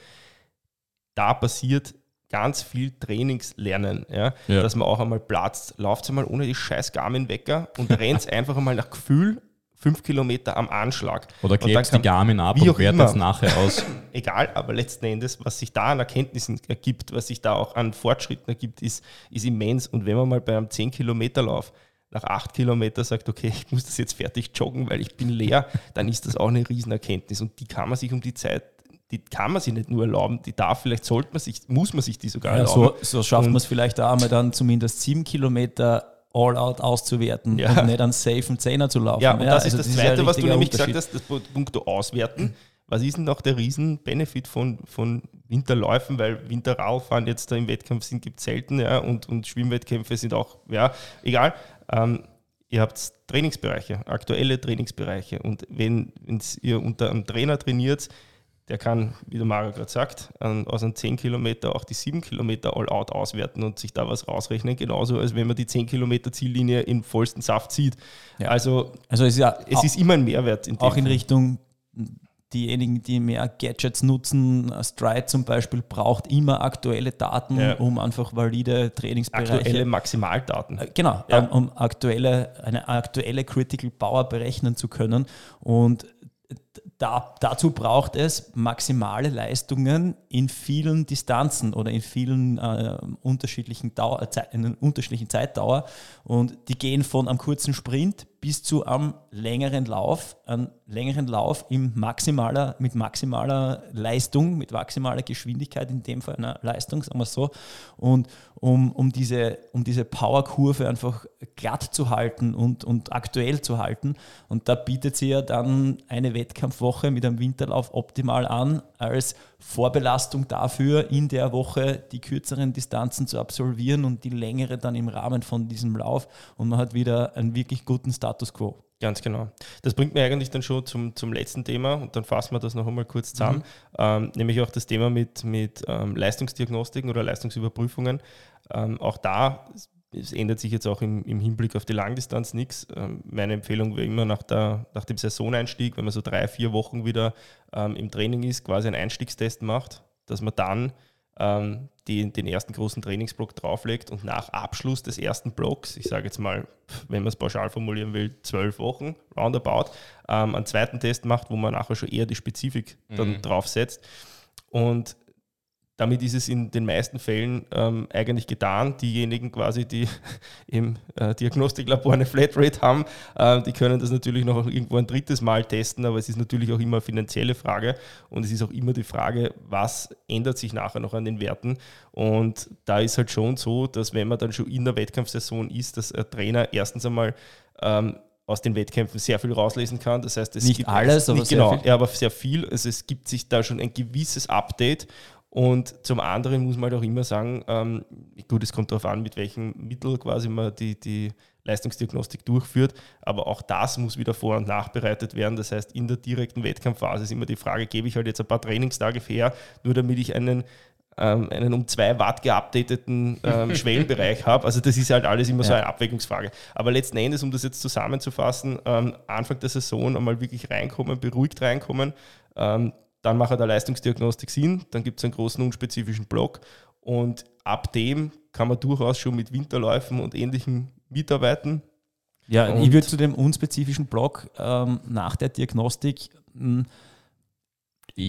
Da passiert ganz viel Trainingslernen, ja? ja. dass man auch einmal platzt. Lauft einmal ohne die scheiß Garmin-Wecker und rennt [LAUGHS] einfach einmal nach Gefühl fünf Kilometer am Anschlag. Oder klebst die Garmin ab und wertet es nachher aus. [LAUGHS] Egal, aber letzten Endes, was sich da an Erkenntnissen ergibt, was sich da auch an Fortschritten ergibt, ist, ist immens. Und wenn man mal bei einem 10 Kilometer Lauf nach acht Kilometern sagt, okay, ich muss das jetzt fertig joggen, weil ich bin leer, dann ist das auch eine Riesenerkenntnis. Und die kann man sich um die Zeit die kann man sich nicht nur erlauben, die darf, vielleicht sollte man sich, muss man sich die sogar ja, erlauben. So, so schafft man es vielleicht auch einmal dann zumindest sieben Kilometer All-Out auszuwerten ja. und nicht einen safen Zehner zu laufen. Ja, und das also ist das, das Zweite, ist was du nämlich gesagt hast, das Punkt Auswerten. Was ist denn noch der Riesen-Benefit von, von Winterläufen? Weil Winterradfahren jetzt da im Wettkampf sind, gibt es selten, ja, und, und Schwimmwettkämpfe sind auch, ja, egal. Ähm, ihr habt Trainingsbereiche, aktuelle Trainingsbereiche. Und wenn ihr unter einem Trainer trainiert, der kann, wie der Mario gerade sagt, an, aus einem 10 Kilometer auch die 7 Kilometer all-out auswerten und sich da was rausrechnen, genauso als wenn man die 10 Kilometer Ziellinie im vollsten Saft sieht. Ja. Also, also es, ist, ja es ist immer ein Mehrwert. In auch in Richtung diejenigen, die mehr Gadgets nutzen, Stride zum Beispiel, braucht immer aktuelle Daten, ja. um einfach valide Trainingsbereiche... Aktuelle Maximaldaten. Äh, genau, ja. um, um, aktuelle, eine aktuelle Critical Power berechnen zu können. Und da, dazu braucht es maximale Leistungen in vielen Distanzen oder in vielen äh, unterschiedlichen, Dauer, in unterschiedlichen Zeitdauer. Und die gehen von einem kurzen Sprint bis zu einem längeren Lauf, einen längeren Lauf im maximaler, mit maximaler Leistung, mit maximaler Geschwindigkeit, in dem Fall einer Leistung, sagen wir so. Und um, um diese, um diese Powerkurve einfach glatt zu halten und, und aktuell zu halten. Und da bietet sie ja dann eine Wettkampfwoche mit einem Winterlauf optimal an, als Vorbelastung dafür, in der Woche die kürzeren Distanzen zu absolvieren und die längere dann im Rahmen von diesem Lauf. Und man hat wieder einen wirklich guten Status quo. Ganz genau. Das bringt mir eigentlich dann schon zum, zum letzten Thema und dann fassen wir das noch einmal kurz zusammen, mhm. ähm, nämlich auch das Thema mit, mit ähm, Leistungsdiagnostiken oder Leistungsüberprüfungen. Ähm, auch da es ändert sich jetzt auch im, im, Hinblick auf die Langdistanz nichts. Ähm, meine Empfehlung wäre immer nach, der, nach dem Saisoneinstieg, wenn man so drei, vier Wochen wieder ähm, im Training ist, quasi einen Einstiegstest macht, dass man dann ähm, die, den ersten großen Trainingsblock drauflegt und nach Abschluss des ersten Blocks, ich sage jetzt mal, wenn man es pauschal formulieren will, zwölf Wochen, roundabout, ähm, einen zweiten Test macht, wo man nachher schon eher die Spezifik dann mhm. draufsetzt. Und damit ist es in den meisten Fällen ähm, eigentlich getan. Diejenigen quasi, die [LAUGHS] im äh, Diagnostiklabor eine Flatrate haben, äh, die können das natürlich noch irgendwo ein drittes Mal testen, aber es ist natürlich auch immer eine finanzielle Frage und es ist auch immer die Frage, was ändert sich nachher noch an den Werten. Und da ist halt schon so, dass wenn man dann schon in der Wettkampfsaison ist, dass ein Trainer erstens einmal ähm, aus den Wettkämpfen sehr viel rauslesen kann. Das heißt, es nicht gibt alles, aber nicht sehr genau, viel. Ja, aber sehr viel. Also es gibt sich da schon ein gewisses Update und zum anderen muss man halt auch immer sagen, ähm, gut, es kommt darauf an, mit welchem Mittel quasi man die, die Leistungsdiagnostik durchführt, aber auch das muss wieder vor- und nachbereitet werden. Das heißt, in der direkten Wettkampfphase ist immer die Frage, gebe ich halt jetzt ein paar Trainingstage her, nur damit ich einen ähm, einen um zwei Watt geupdateten ähm, [LAUGHS] Schwellenbereich habe. Also das ist halt alles immer ja. so eine Abwägungsfrage. Aber letzten Endes, um das jetzt zusammenzufassen, ähm, Anfang der Saison einmal wirklich reinkommen, beruhigt reinkommen, ähm, dann macht der Leistungsdiagnostik Sinn, dann gibt es einen großen unspezifischen Block und ab dem kann man durchaus schon mit Winterläufen und Ähnlichem mitarbeiten. Ja, und ich würde zu dem unspezifischen Block ähm, nach der Diagnostik mh,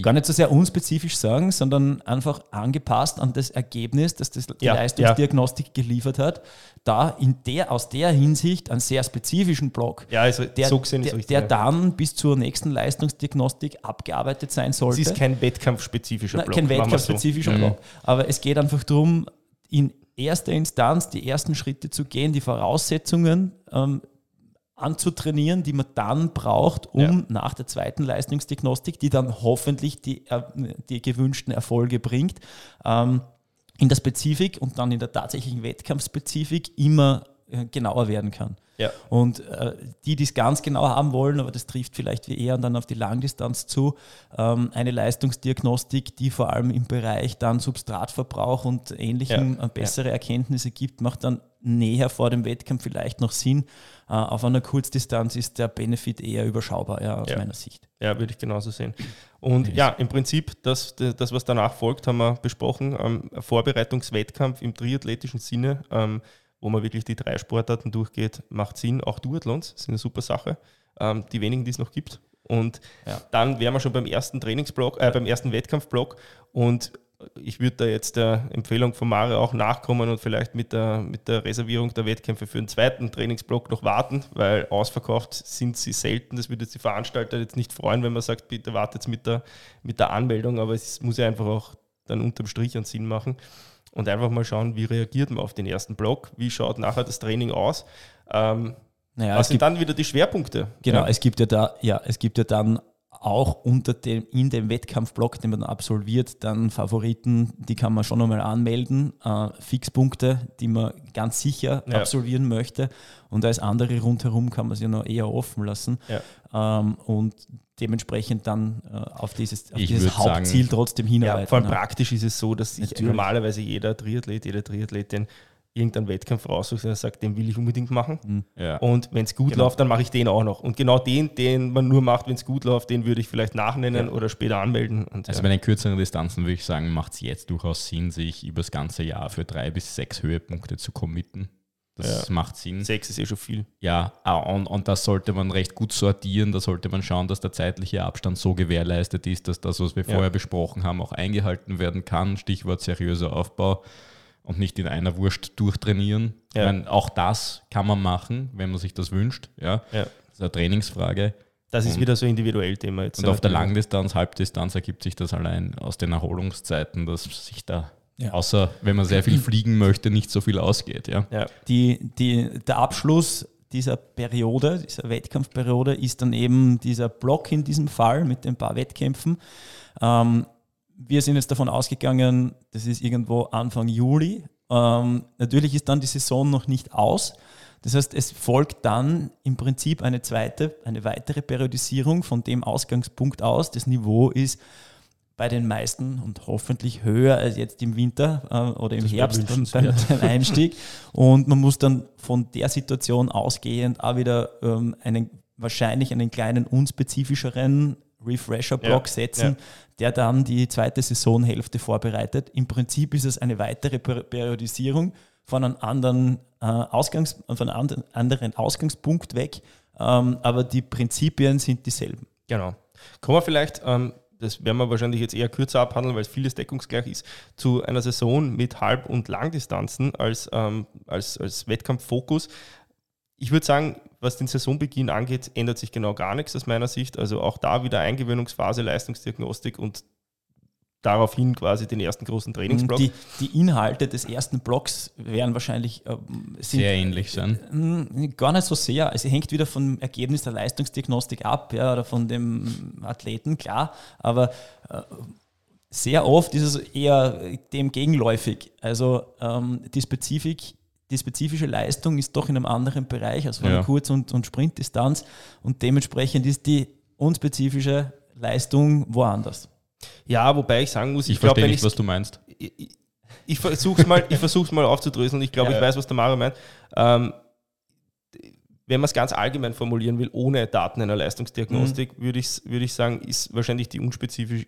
gar nicht so sehr unspezifisch sagen, sondern einfach angepasst an das Ergebnis, das das die ja, Leistungsdiagnostik ja. geliefert hat, da in der, aus der Hinsicht einen sehr spezifischen Block, ja, also der, so der, richtig, der dann bis zur nächsten Leistungsdiagnostik abgearbeitet sein sollte. Es ist kein wettkampfspezifischer Block. Kein wettkampfspezifischer so. Block. Mhm. Aber es geht einfach darum, in erster Instanz die ersten Schritte zu gehen, die Voraussetzungen ähm, anzutrainieren, die man dann braucht, um ja. nach der zweiten Leistungsdiagnostik, die dann hoffentlich die, äh, die gewünschten Erfolge bringt, ähm, in der Spezifik und dann in der tatsächlichen Wettkampfspezifik immer genauer werden kann. Ja. Und äh, die, die es ganz genau haben wollen, aber das trifft vielleicht eher dann auf die Langdistanz zu, ähm, eine Leistungsdiagnostik, die vor allem im Bereich dann Substratverbrauch und ähnlichem ja. äh, bessere ja. Erkenntnisse gibt, macht dann näher vor dem Wettkampf vielleicht noch Sinn. Äh, auf einer Kurzdistanz ist der Benefit eher überschaubar, ja, aus meiner Sicht. Ja, würde ich genauso sehen. Und ja, im Prinzip, das, das, was danach folgt, haben wir besprochen. Ähm, Vorbereitungswettkampf im triathletischen Sinne. Ähm, wo man wirklich die drei Sportarten durchgeht, macht Sinn. Auch Duathlons sind eine super Sache. Ähm, die wenigen, die es noch gibt. Und ja. dann wären wir schon beim ersten Trainingsblock, äh, beim ersten Wettkampfblock. Und ich würde da jetzt der Empfehlung von Mario auch nachkommen und vielleicht mit der, mit der Reservierung der Wettkämpfe für den zweiten Trainingsblock noch warten, weil ausverkauft sind sie selten. Das würde jetzt die Veranstalter jetzt nicht freuen, wenn man sagt, bitte wartet mit der, mit der Anmeldung, aber es muss ja einfach auch dann unterm Strich einen Sinn machen und einfach mal schauen, wie reagiert man auf den ersten Block, wie schaut nachher das Training aus. Ähm, naja, was sind dann wieder die Schwerpunkte? Genau, ja. es gibt ja da, ja, es gibt ja dann auch unter dem, in dem Wettkampfblock, den man absolviert, dann Favoriten, die kann man schon einmal anmelden, äh, Fixpunkte, die man ganz sicher ja. absolvieren möchte und als andere rundherum kann man sie noch eher offen lassen ja. ähm, und dementsprechend dann äh, auf dieses, auf dieses Hauptziel sagen, trotzdem hinarbeiten. Ja, vor allem praktisch ist es so, dass sich normalerweise jeder Triathlet, jede Triathletin irgendeinen Wettkampf raussucht und sagt, den will ich unbedingt machen. Mhm. Ja. Und wenn es gut genau. läuft, dann mache ich den auch noch. Und genau den, den man nur macht, wenn es gut läuft, den würde ich vielleicht nachnennen ja. oder später anmelden. Und, also ja. bei den kürzeren Distanzen würde ich sagen, macht es jetzt durchaus Sinn, sich über das ganze Jahr für drei bis sechs Höhepunkte zu committen. Das macht Sinn. Sechs ist eh schon viel. Ja, ah, und, und das sollte man recht gut sortieren. Da sollte man schauen, dass der zeitliche Abstand so gewährleistet ist, dass das, was wir vorher besprochen haben, auch eingehalten werden kann. Stichwort seriöser Aufbau und nicht in einer Wurst durchtrainieren. Ja. Meine, auch das kann man machen, wenn man sich das wünscht. Ja. ja. Das ist eine Trainingsfrage. Das ist und, wieder so individuell Thema jetzt. Und auf der Langdistanz, Halbdistanz ergibt sich das allein aus den Erholungszeiten, dass sich da, ja. außer wenn man sehr viel fliegen möchte, nicht so viel ausgeht. Ja. ja. Die, die, der Abschluss dieser Periode, dieser Wettkampfperiode, ist dann eben dieser Block in diesem Fall mit den paar Wettkämpfen. Ähm, wir sind jetzt davon ausgegangen, das ist irgendwo Anfang Juli. Ähm, natürlich ist dann die Saison noch nicht aus. Das heißt, es folgt dann im Prinzip eine zweite, eine weitere Periodisierung von dem Ausgangspunkt aus. Das Niveau ist bei den meisten und hoffentlich höher als jetzt im Winter äh, oder im das Herbst beim, [LAUGHS] beim Einstieg. Und man muss dann von der Situation ausgehend auch wieder ähm, einen wahrscheinlich einen kleinen unspezifischeren Refresher-Block ja, setzen, ja. Der dann die zweite Saisonhälfte vorbereitet. Im Prinzip ist es eine weitere Periodisierung von einem anderen, äh, Ausgangs-, von einem anderen Ausgangspunkt weg, ähm, aber die Prinzipien sind dieselben. Genau. Kommen wir vielleicht, ähm, das werden wir wahrscheinlich jetzt eher kürzer abhandeln, weil es vieles deckungsgleich ist, zu einer Saison mit Halb- und Langdistanzen als, ähm, als, als Wettkampffokus. Ich würde sagen, was den Saisonbeginn angeht, ändert sich genau gar nichts aus meiner Sicht. Also auch da wieder Eingewöhnungsphase, Leistungsdiagnostik und daraufhin quasi den ersten großen Trainingsblock. Die, die Inhalte des ersten Blocks werden wahrscheinlich äh, sehr ähnlich sein. Äh, gar nicht so sehr. Es hängt wieder vom Ergebnis der Leistungsdiagnostik ab ja, oder von dem Athleten, klar. Aber äh, sehr oft ist es eher dem gegenläufig. Also ähm, die Spezifik die spezifische Leistung ist doch in einem anderen Bereich, also von ja. Kurz- und, und Sprintdistanz. Und dementsprechend ist die unspezifische Leistung woanders. Ja, wobei ich sagen muss, ich, ich verstehe nicht, was du meinst. Ich, ich, ich versuche es mal, mal aufzudröseln. Ich glaube, ja, ich weiß, was der Mario meint. Ähm, wenn man es ganz allgemein formulieren will, ohne Daten einer Leistungsdiagnostik, mhm. würde, ich, würde ich sagen, ist wahrscheinlich die unspezifische,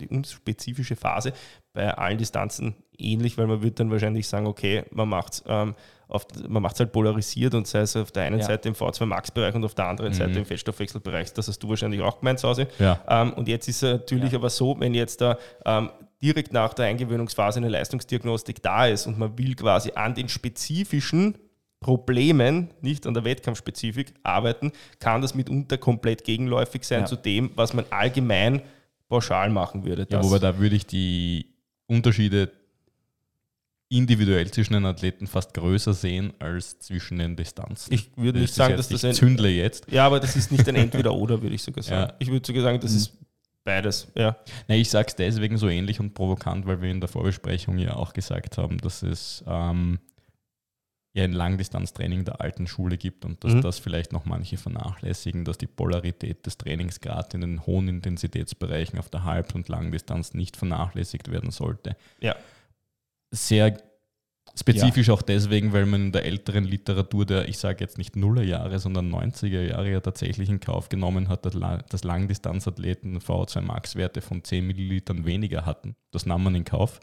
die unspezifische Phase bei allen Distanzen ähnlich, weil man würde dann wahrscheinlich sagen, okay, man macht es ähm, halt polarisiert und sei es auf der einen ja. Seite im V2 Max-Bereich und auf der anderen mhm. Seite im Fettstoffwechselbereich. Das hast du wahrscheinlich auch gemeint, Sause. Ja. Ähm, und jetzt ist es natürlich ja. aber so, wenn jetzt da ähm, direkt nach der Eingewöhnungsphase eine Leistungsdiagnostik da ist und man will quasi an den spezifischen Problemen, nicht an der Wettkampfspezifik arbeiten, kann das mitunter komplett gegenläufig sein ja. zu dem, was man allgemein pauschal machen würde. Ja, wobei da würde ich die Unterschiede individuell zwischen den Athleten fast größer sehen als zwischen den Distanzen. Ich würde nicht sagen, dass das ein Zündle jetzt. Ja, aber das ist nicht ein Entweder-Oder, würde ich sogar sagen. [LAUGHS] Ja. Ich würde sogar sagen, das mhm. ist beides. Ja. Na, ich sage es deswegen so ähnlich und provokant, weil wir in der Vorbesprechung ja auch gesagt haben, dass es ähm, ja ein Langdistanztraining der alten Schule gibt und dass mhm. das vielleicht noch manche vernachlässigen, dass die Polarität des Trainings gerade in den hohen Intensitätsbereichen auf der Halb- und Langdistanz nicht vernachlässigt werden sollte. Ja. Sehr spezifisch ja. auch deswegen, weil man in der älteren Literatur der, ich sage jetzt nicht Nullerjahre, sondern 90er Jahre ja tatsächlich in Kauf genommen hat, dass Langdistanzathleten VO2 Max-Werte von 10 Millilitern weniger hatten. Das nahm man in Kauf.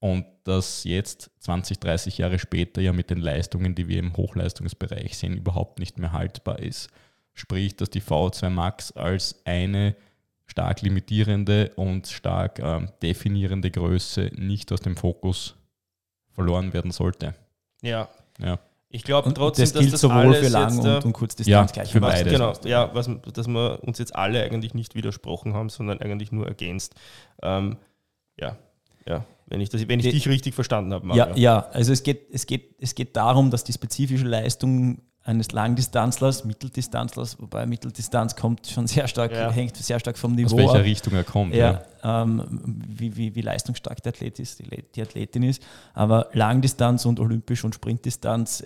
Und das jetzt 20, 30 Jahre später ja mit den Leistungen, die wir im Hochleistungsbereich sehen, überhaupt nicht mehr haltbar ist. Sprich, dass die VO2 Max als eine stark limitierende und stark ähm, definierende Größe nicht aus dem Fokus verloren werden sollte. Ja. ja. Ich glaube trotzdem, das gilt dass das sowohl für Lang- und, und, und Kurzdistanz ja, gleich für beide. Genau, ja, was, dass wir uns jetzt alle eigentlich nicht widersprochen haben, sondern eigentlich nur ergänzt. Ähm, ja, ja, wenn ich, das, wenn ich Die, dich richtig verstanden habe. Ja, ja, also es geht, es, geht, es geht darum, dass die spezifische Leistung eines Langdistanzlers, Mitteldistanzlers, wobei Mitteldistanz kommt schon sehr stark, ja. hängt sehr stark vom Niveau Aus welcher ab. Richtung er kommt. Ja, ja. Ähm, wie, wie, wie leistungsstark der Athlet ist, die, die Athletin ist. Aber Langdistanz und Olympisch und Sprintdistanz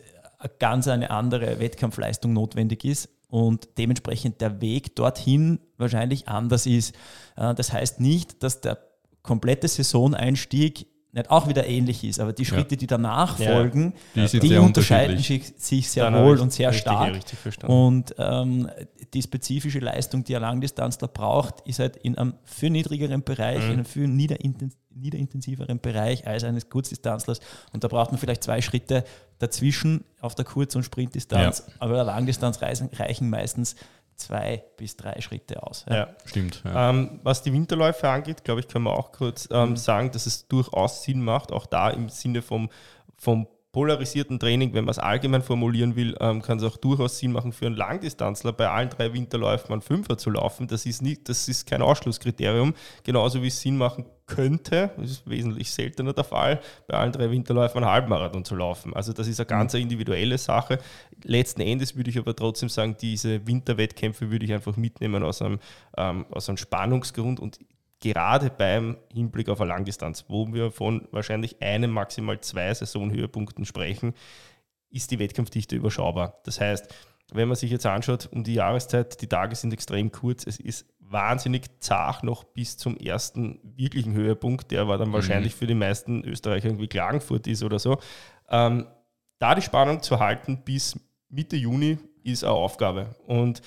ganz eine andere Wettkampfleistung notwendig ist und dementsprechend der Weg dorthin wahrscheinlich anders ist. Äh, das heißt nicht, dass der komplette Saisoneinstieg nicht auch wieder ähnlich ist, aber die Schritte, ja. die danach ja. folgen, die, die unterscheiden sich sehr Dann wohl und sehr richtig, stark. Richtig und ähm, die spezifische Leistung, die ein Langdistanzler braucht, ist halt in einem viel niedrigeren Bereich, mhm. in einem viel niederintensiveren Bereich als eines Kurzdistanzlers. Und da braucht man vielleicht zwei Schritte dazwischen auf der Kurz- und Sprintdistanz, ja. aber der Langdistanz reichen meistens zwei bis drei Schritte aus. Ja, ja stimmt. Ja. Ähm, was die Winterläufe angeht, glaube ich, können wir auch kurz ähm, mhm. sagen, dass es durchaus Sinn macht, auch da im Sinne vom, vom polarisierten Training, wenn man es allgemein formulieren will, ähm, kann es auch durchaus Sinn machen, für einen Langdistanzler bei allen drei Winterläufen einen Fünfer zu laufen. Das ist, nicht, das ist kein Ausschlusskriterium. Genauso wie es Sinn machen könnte, das ist wesentlich seltener der Fall, bei allen drei Winterläufen einen Halbmarathon zu laufen. Also das ist eine ganz mhm. individuelle Sache. Letzten Endes würde ich aber trotzdem sagen, diese Winterwettkämpfe würde ich einfach mitnehmen aus einem, ähm, aus einem Spannungsgrund und gerade beim Hinblick auf eine Langdistanz, wo wir von wahrscheinlich einem, maximal zwei Saisonhöhepunkten sprechen, ist die Wettkampfdichte überschaubar. Das heißt, wenn man sich jetzt anschaut, um die Jahreszeit, die Tage sind extrem kurz, es ist wahnsinnig zart noch bis zum ersten wirklichen Höhepunkt, der war dann mhm. wahrscheinlich für die meisten Österreicher irgendwie Klagenfurt ist oder so. Ähm, da die Spannung zu halten bis Mitte Juni ist eine Aufgabe. Und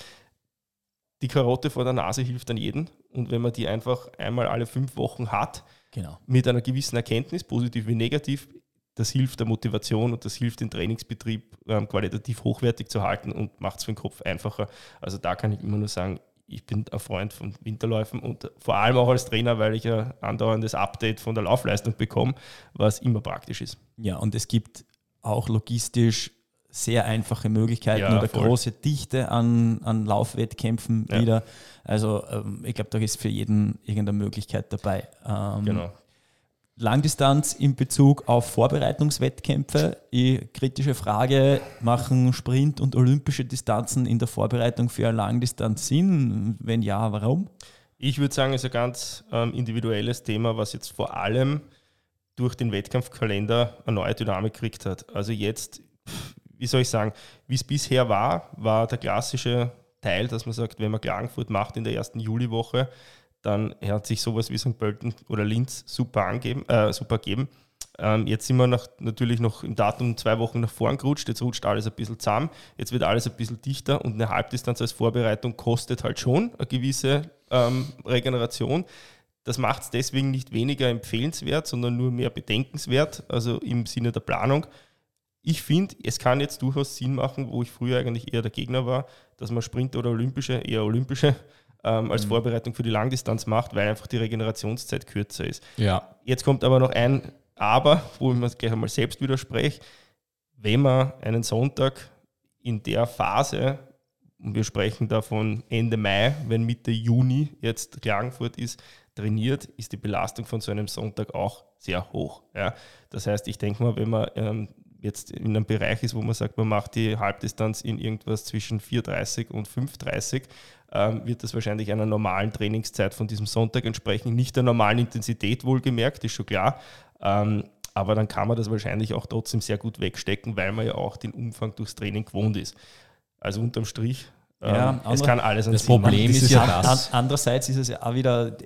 die Karotte vor der Nase hilft an jedem. Und wenn man die einfach einmal alle fünf Wochen hat, genau. mit einer gewissen Erkenntnis, positiv wie negativ, das hilft der Motivation und das hilft den Trainingsbetrieb ähm, qualitativ hochwertig zu halten und macht es für den Kopf einfacher. Also da kann ich immer nur sagen, ich bin ein Freund von Winterläufen und vor allem auch als Trainer, weil ich ein andauerndes Update von der Laufleistung bekomme, was immer praktisch ist. Ja, und es gibt auch logistisch sehr einfache Möglichkeiten ja, oder voll. große Dichte an, an Laufwettkämpfen ja. wieder. Also ähm, ich glaube, da ist für jeden irgendeine Möglichkeit dabei. Ähm, genau. Langdistanz in Bezug auf Vorbereitungswettkämpfe. Die kritische Frage, machen Sprint und olympische Distanzen in der Vorbereitung für eine Langdistanz Sinn? Wenn ja, warum? Ich würde sagen, es ist ein ganz ähm, individuelles Thema, was jetzt vor allem durch den Wettkampfkalender eine neue Dynamik gekriegt hat. Also jetzt wie soll ich sagen, wie es bisher war, war der klassische Teil, dass man sagt, wenn man Klagenfurt macht in der ersten Juliwoche, dann hat sich sowas wie St. Pölten oder Linz super, angeben, äh, super geben. Ähm, jetzt sind wir nach, natürlich noch im Datum zwei Wochen nach vorn gerutscht, jetzt rutscht alles ein bisschen zusammen, jetzt wird alles ein bisschen dichter und eine Halbdistanz als Vorbereitung kostet halt schon eine gewisse ähm, Regeneration. Das macht es deswegen nicht weniger empfehlenswert, sondern nur mehr bedenkenswert, also im Sinne der Planung ich finde, es kann jetzt durchaus Sinn machen, wo ich früher eigentlich eher der Gegner war, dass man Sprint oder Olympische, eher Olympische, ähm, als mhm. Vorbereitung für die Langdistanz macht, weil einfach die Regenerationszeit kürzer ist. Ja. Jetzt kommt aber noch ein Aber, wo ich mir gleich einmal selbst widerspreche. Wenn man einen Sonntag in der Phase, und wir sprechen da von Ende Mai, wenn Mitte Juni jetzt Klagenfurt ist, trainiert, ist die Belastung von so einem Sonntag auch sehr hoch. Ja. Das heißt, ich denke mal, wenn man ähm, jetzt in einem Bereich ist, wo man sagt, man macht die Halbdistanz in irgendwas zwischen 4,30 und 5,30, ähm, wird das wahrscheinlich einer normalen Trainingszeit von diesem Sonntag entsprechen. Nicht der normalen Intensität wohlgemerkt, ist schon klar. Ähm, aber dann kann man das wahrscheinlich auch trotzdem sehr gut wegstecken, weil man ja auch den Umfang durchs Training gewohnt ist. Also unterm Strich ja, ähm, es kann alles Das Problem ist ja das. Andererseits ist es ja auch wieder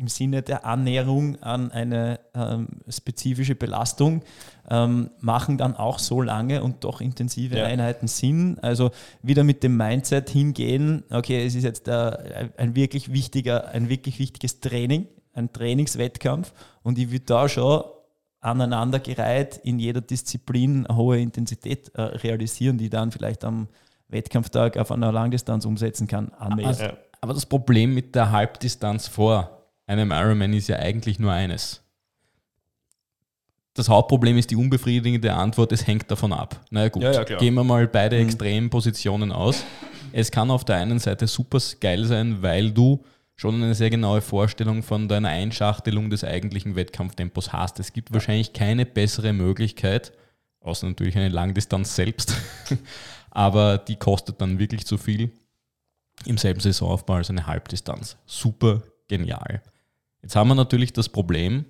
im Sinne der Annäherung an eine ähm, spezifische Belastung, ähm, machen dann auch so lange und doch intensive ja. Einheiten Sinn. Also wieder mit dem Mindset hingehen, okay, es ist jetzt äh, ein wirklich wichtiger, ein wirklich wichtiges Training, ein Trainingswettkampf und ich würde da schon aneinandergereiht in jeder Disziplin eine hohe Intensität äh, realisieren, die dann vielleicht am Wettkampftag auf einer Langdistanz umsetzen kann. Also, Aber das Problem mit der Halbdistanz vor einem Ironman ist ja eigentlich nur eines. Das Hauptproblem ist die unbefriedigende Antwort, es hängt davon ab. Na naja, gut, ja, ja, gehen wir mal beide mhm. extremen Positionen aus. Es kann auf der einen Seite super geil sein, weil du schon eine sehr genaue Vorstellung von deiner Einschachtelung des eigentlichen Wettkampftempos hast. Es gibt wahrscheinlich keine bessere Möglichkeit, außer natürlich eine Langdistanz selbst, [LAUGHS] aber die kostet dann wirklich zu viel im selben Saisonaufbau als eine Halbdistanz. Super genial. Jetzt haben wir natürlich das Problem,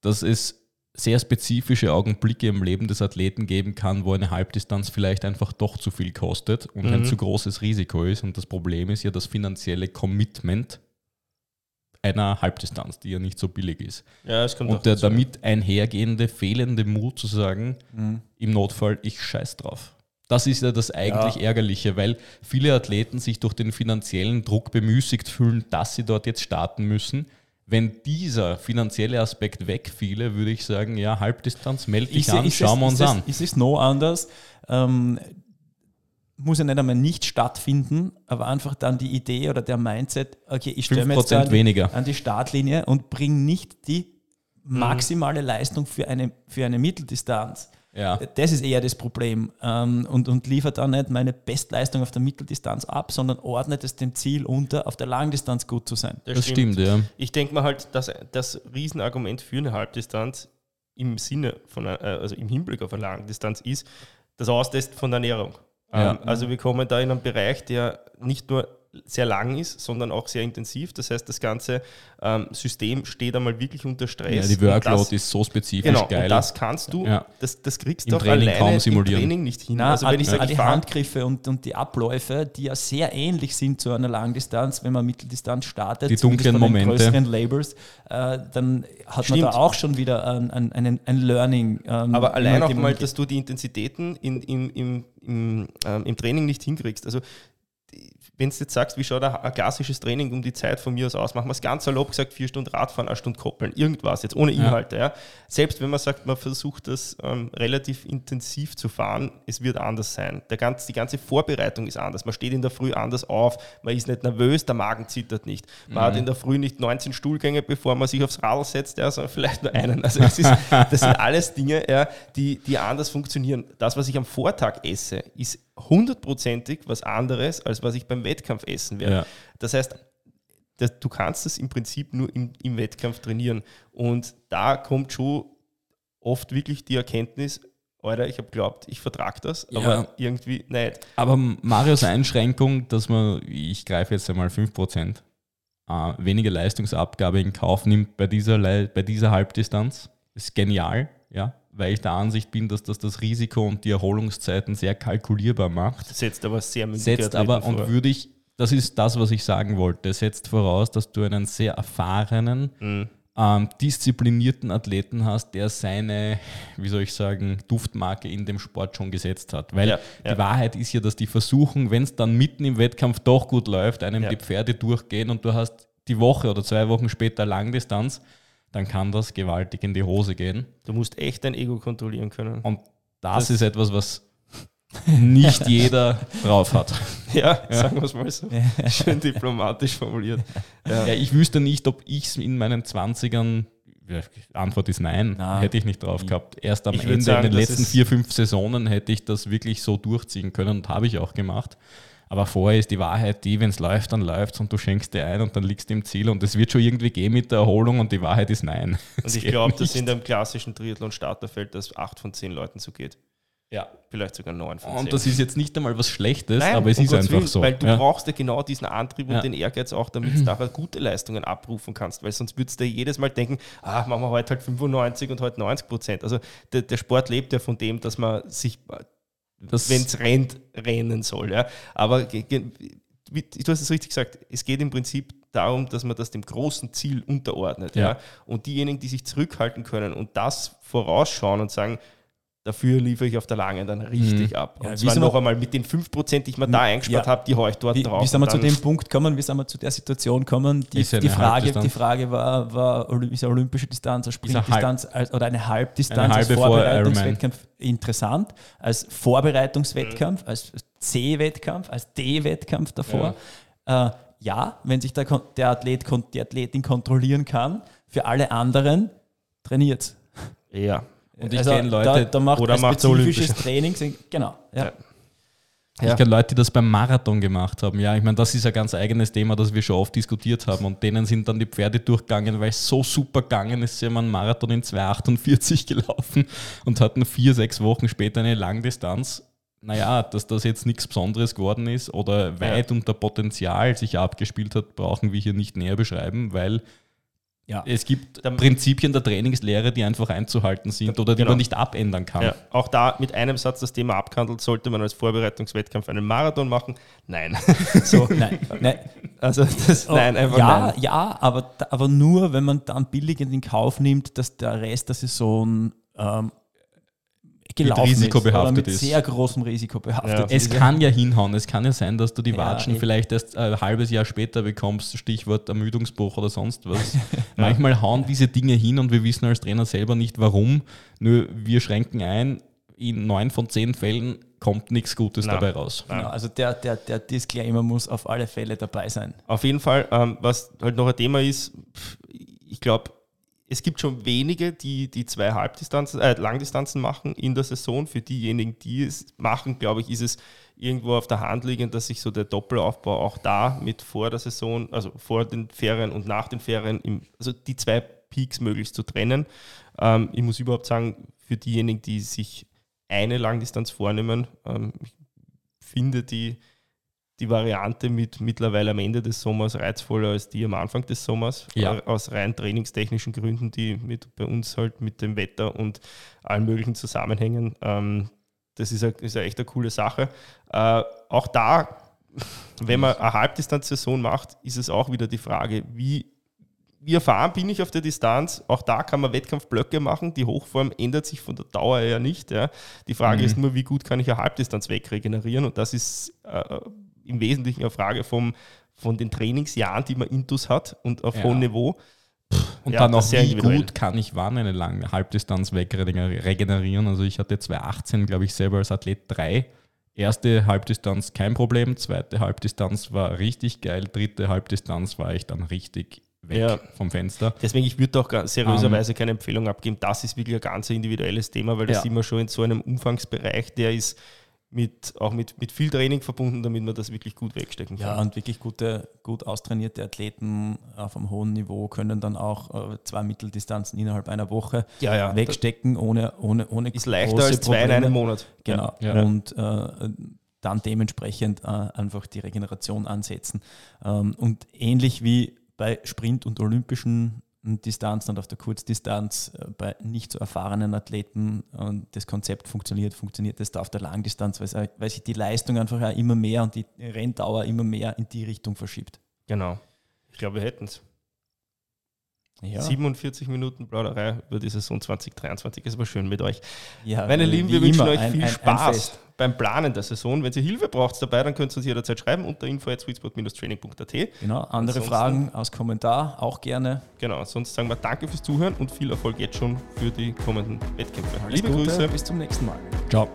dass es sehr spezifische Augenblicke im Leben des Athleten geben kann, wo eine Halbdistanz vielleicht einfach doch zu viel kostet und mhm. ein zu großes Risiko ist. Und das Problem ist ja das finanzielle Commitment einer Halbdistanz, die ja nicht so billig ist. Ja, und der damit einhergehende fehlende Mut zu sagen, mhm. im Notfall, ich scheiß drauf. Das ist ja das eigentlich ja. Ärgerliche, weil viele Athleten sich durch den finanziellen Druck bemüßigt fühlen, dass sie dort jetzt starten müssen wenn dieser finanzielle Aspekt wegfiele, würde ich sagen, ja, Halbdistanz, melde dich an, schauen wir uns ist an. Es, ist noch anders? Ähm, muss ja nicht einmal nicht stattfinden, aber einfach dann die Idee oder der Mindset, okay, ich stelle mir jetzt an die, an die Startlinie und bringe nicht die mhm. maximale Leistung für eine, für eine Mitteldistanz. Ja. Das ist eher das Problem. Ähm, und, und liefert dann nicht meine Bestleistung auf der Mitteldistanz ab, sondern ordnet es dem Ziel unter, auf der Langdistanz gut zu sein. Das, das stimmt. stimmt, ja. Ich denke mal halt, dass das Riesenargument für eine Halbdistanz im Sinne von, äh, also im Hinblick auf eine Langdistanz ist, das Austesten von der Ernährung. Ja. Ähm, also wir kommen da in einen Bereich, der nicht nur sehr lang ist, sondern auch sehr intensiv. Das heißt, das ganze ähm, System steht einmal wirklich unter Stress. Ja, die Workload das, ist so spezifisch genau, geil. Und das kannst du, ja. das, das kriegst du auch Training alleine kaum simulieren. im Training nicht hin. Nein, also wenn ich sage, die Handgriffe und, und die Abläufe, die ja sehr ähnlich sind zu einer Langdistanz, wenn man Mitteldistanz startet, die dunklen Momente, größeren Labels, äh, dann hat Stimmt. man da auch schon wieder ein, ein, ein, ein Learning. Ähm, Aber allein auch mal, dass du die Intensitäten in, in, im, im, ähm, im Training nicht hinkriegst. Also wenn du jetzt sagst, wie schaut ein klassisches Training um die Zeit von mir aus aus, machen wir es ganz salopp gesagt, vier Stunden Radfahren, eine Stunde koppeln, irgendwas, jetzt ohne Inhalte. Ja. ja. Selbst wenn man sagt, man versucht das ähm, relativ intensiv zu fahren, es wird anders sein. Der ganz, die ganze Vorbereitung ist anders. Man steht in der Früh anders auf, man ist nicht nervös, der Magen zittert nicht. Man mhm. hat in der Früh nicht 19 Stuhlgänge, bevor man sich aufs Radl setzt, ja, sondern vielleicht nur einen. Also ist, das sind alles Dinge, ja, die, die anders funktionieren. Das, was ich am Vortag esse, ist hundertprozentig was anderes, als was ich beim Wettkampf essen werde. Ja. Das heißt, das, du kannst es im Prinzip nur im, im Wettkampf trainieren. Und da kommt schon oft wirklich die Erkenntnis, Alter, ich habe geglaubt, ich vertrage das, ja. aber irgendwie nicht. Aber Marios Einschränkung, dass man, ich greife jetzt einmal 5%, äh, weniger Leistungsabgabe in Kauf nimmt bei dieser, bei dieser Halbdistanz, ist genial, ja weil ich der Ansicht bin, dass das das Risiko und die Erholungszeiten sehr kalkulierbar macht. Setzt aber sehr Setzt aber, vor. und würde ich, das ist das, was ich sagen wollte, setzt voraus, dass du einen sehr erfahrenen, mhm. ähm, disziplinierten Athleten hast, der seine, wie soll ich sagen, Duftmarke in dem Sport schon gesetzt hat. Weil ja, die ja. Wahrheit ist ja, dass die versuchen, wenn es dann mitten im Wettkampf doch gut läuft, einem ja. die Pferde durchgehen und du hast die Woche oder zwei Wochen später Langdistanz, dann kann das gewaltig in die Hose gehen. Du musst echt dein Ego kontrollieren können. Und das, das ist etwas, was nicht [LAUGHS] jeder drauf hat. [LAUGHS] Ja, ja. sagen wir es mal so. [LAUGHS] Schön diplomatisch formuliert. Ja. ja ich wüsste nicht, ob ich es in meinen 20ern, Antwort ist nein, Na, hätte ich nicht drauf gehabt. Erst am Ende, sagen, in den letzten vier, fünf Saisonen hätte ich das wirklich so durchziehen können und habe ich auch gemacht. Aber vorher ist die Wahrheit die, wenn es läuft, dann läuft es und du schenkst dir ein und dann liegst du im Ziel und es wird schon irgendwie gehen mit der Erholung und die Wahrheit ist nein. [LAUGHS] Und ich glaube, dass in dem klassischen Triathlon-Starterfeld das acht von zehn Leuten so geht. Ja. Vielleicht sogar neun von zehn. Und das ist jetzt nicht einmal was Schlechtes, Nein, aber es um ist einfach Willen, so. Weil du ja. brauchst ja genau diesen Antrieb und ja. den Ehrgeiz auch, damit du nachher gute Leistungen abrufen kannst, weil sonst würdest du jedes Mal denken, ah, machen wir heute halt 95 und heute 90 Prozent. Also der, der Sport lebt ja von dem, dass man sich wenn es rennt, rennen soll. Ja. Aber du hast es richtig gesagt, es geht im Prinzip darum, dass man das dem großen Ziel unterordnet. Ja. ja. Und diejenigen, die sich zurückhalten können und das vorausschauen und sagen, Dafür liefere ich auf der Langen dann richtig mhm. ab. Und ja, zwar noch einmal mit den 5%, die ich mir da eingespart ja, habe, die haue ich dort wie, drauf. Wie sind wir zu dem Punkt kommen, wie sind wir zu der Situation kommen? Die, die, Frage, die Frage war, war, ist eine olympische Distanz, eine Sprintdistanz oder eine Halbdistanz eine als Vorbereitungswettkampf interessant, als Vorbereitungswettkampf, mhm. als C-Wettkampf, als D-Wettkampf davor. Ja. Äh, ja, wenn sich der, der Athlet, die Athletin kontrollieren kann, für alle anderen trainiert. Ja. Und ich also, kenne Leute, da, da macht oder macht spezifisches Training, genau. Ja. ja. Ich kenne Leute, die das beim Marathon gemacht haben. Ja, ich meine, das ist ein ganz eigenes Thema, das wir schon oft diskutiert haben. Und denen sind dann die Pferde durchgegangen, weil es so super gegangen ist. Sie haben einen Marathon in 2,48 [LAUGHS] gelaufen und hatten vier, sechs Wochen später eine Langdistanz. Naja, dass das jetzt nichts Besonderes geworden ist oder weit ja. unter Potenzial sich abgespielt hat, brauchen wir hier nicht näher beschreiben, weil ja. Es gibt Prinzipien der Trainingslehre, die einfach einzuhalten sind oder die genau. man nicht abändern kann. Ja. Auch da mit einem Satz das Thema abgehandelt, sollte man als Vorbereitungswettkampf einen Marathon machen? Nein. [LAUGHS] so, nein, nein. Also das, oh, nein, einfach ja, nein. Ja, aber, aber nur, wenn man dann billig in Kauf nimmt, dass der Rest der Saison ähm, gelaufen mit Risiko ist, behaftet mit ist. sehr großem Risiko behaftet ja. Es kann ja hinhauen. Es kann ja sein, dass du die Watschen ja, vielleicht erst ein halbes Jahr später bekommst, Stichwort Ermüdungsbruch oder sonst was. [LAUGHS] Manchmal hauen diese Dinge hin und wir wissen als Trainer selber nicht warum. Nur wir schränken ein. In neun von zehn Fällen kommt nichts Gutes Nein. dabei raus. Genau, also der, der, der Disclaimer muss auf alle Fälle dabei sein. Auf jeden Fall, ähm, was halt noch ein Thema ist, ich glaube, es gibt schon wenige, die die zwei Halbdistanzen, äh, Langdistanzen machen in der Saison. Für diejenigen, die es machen, glaube ich, ist es irgendwo auf der Hand liegend, dass sich so der Doppelaufbau auch da mit vor der Saison, also vor den Ferien und nach den Ferien, im, also die zwei Peaks möglichst zu trennen. Ähm, ich muss überhaupt sagen, für diejenigen, die sich eine Langdistanz vornehmen, ähm, ich finde die die Variante mit mittlerweile am Ende des Sommers reizvoller als die am Anfang des Sommers. Ja. Aus rein trainingstechnischen Gründen, die mit, bei uns halt mit dem Wetter und allen möglichen zusammenhängen. Ähm, das ist, eine, ist eine echt eine coole Sache. Äh, auch da, wenn man eine Halbdistanz-Saison macht, ist es auch wieder die Frage, wie, wie erfahren bin ich auf der Distanz? Auch da kann man Wettkampfblöcke machen. Die Hochform ändert sich von der Dauer her nicht. Ja. Die Frage mhm. ist nur, wie gut kann ich eine Halbdistanz wegregenerieren? Und das ist äh, im Wesentlichen eine Frage vom, von den Trainingsjahren, die man intus hat und auf ja. hohem Niveau. Und ja, dann auch, wie gut kann ich wann eine lange Halbdistanz wegregenerieren? Also ich hatte 2018, glaube ich, selber als Athlet drei. Erste Halbdistanz kein Problem, zweite Halbdistanz war richtig geil, dritte Halbdistanz war ich dann richtig weg ja. vom Fenster. Deswegen, ich würde auch seriöserweise um, keine Empfehlung abgeben. Das ist wirklich ein ganz individuelles Thema, weil das ja. immer schon in so einem Umfangsbereich, der ist mit, auch mit, mit viel Training verbunden, damit man das wirklich gut wegstecken kann. Ja, und wirklich gute, gut austrainierte Athleten auf einem hohen Niveau können dann auch äh, zwei Mitteldistanzen innerhalb einer Woche ja, ja. wegstecken, ohne, ohne, ohne Ist leichter als zwei Probleme. in einem Monat. Genau. Ja. Und äh, dann dementsprechend äh, einfach die Regeneration ansetzen. Ähm, und ähnlich wie bei Sprint und Olympischen Distanz und auf der Kurzdistanz äh, bei nicht so erfahrenen Athleten und das Konzept funktioniert, funktioniert das da auf der Langdistanz, weil, weil sich die Leistung einfach ja immer mehr und die Renndauer immer mehr in die Richtung verschiebt. Genau. Ich glaube, wir hätten es. Ja. 47 Minuten Plauderei über die Saison 2023. Es war schön mit euch. Ja, Meine Lieben, wir wünschen euch viel ein, Spaß ein beim Planen der Saison. Wenn ihr Hilfe braucht dabei, dann könnt ihr uns jederzeit schreiben unter info.sweetspot-training.at. Genau, andere Ansonsten, Fragen aus Kommentar auch gerne. Genau, sonst sagen wir danke fürs Zuhören und viel Erfolg jetzt schon für die kommenden Wettkämpfe. Alles Liebe Gute, Grüße. Bis zum nächsten Mal. Ciao.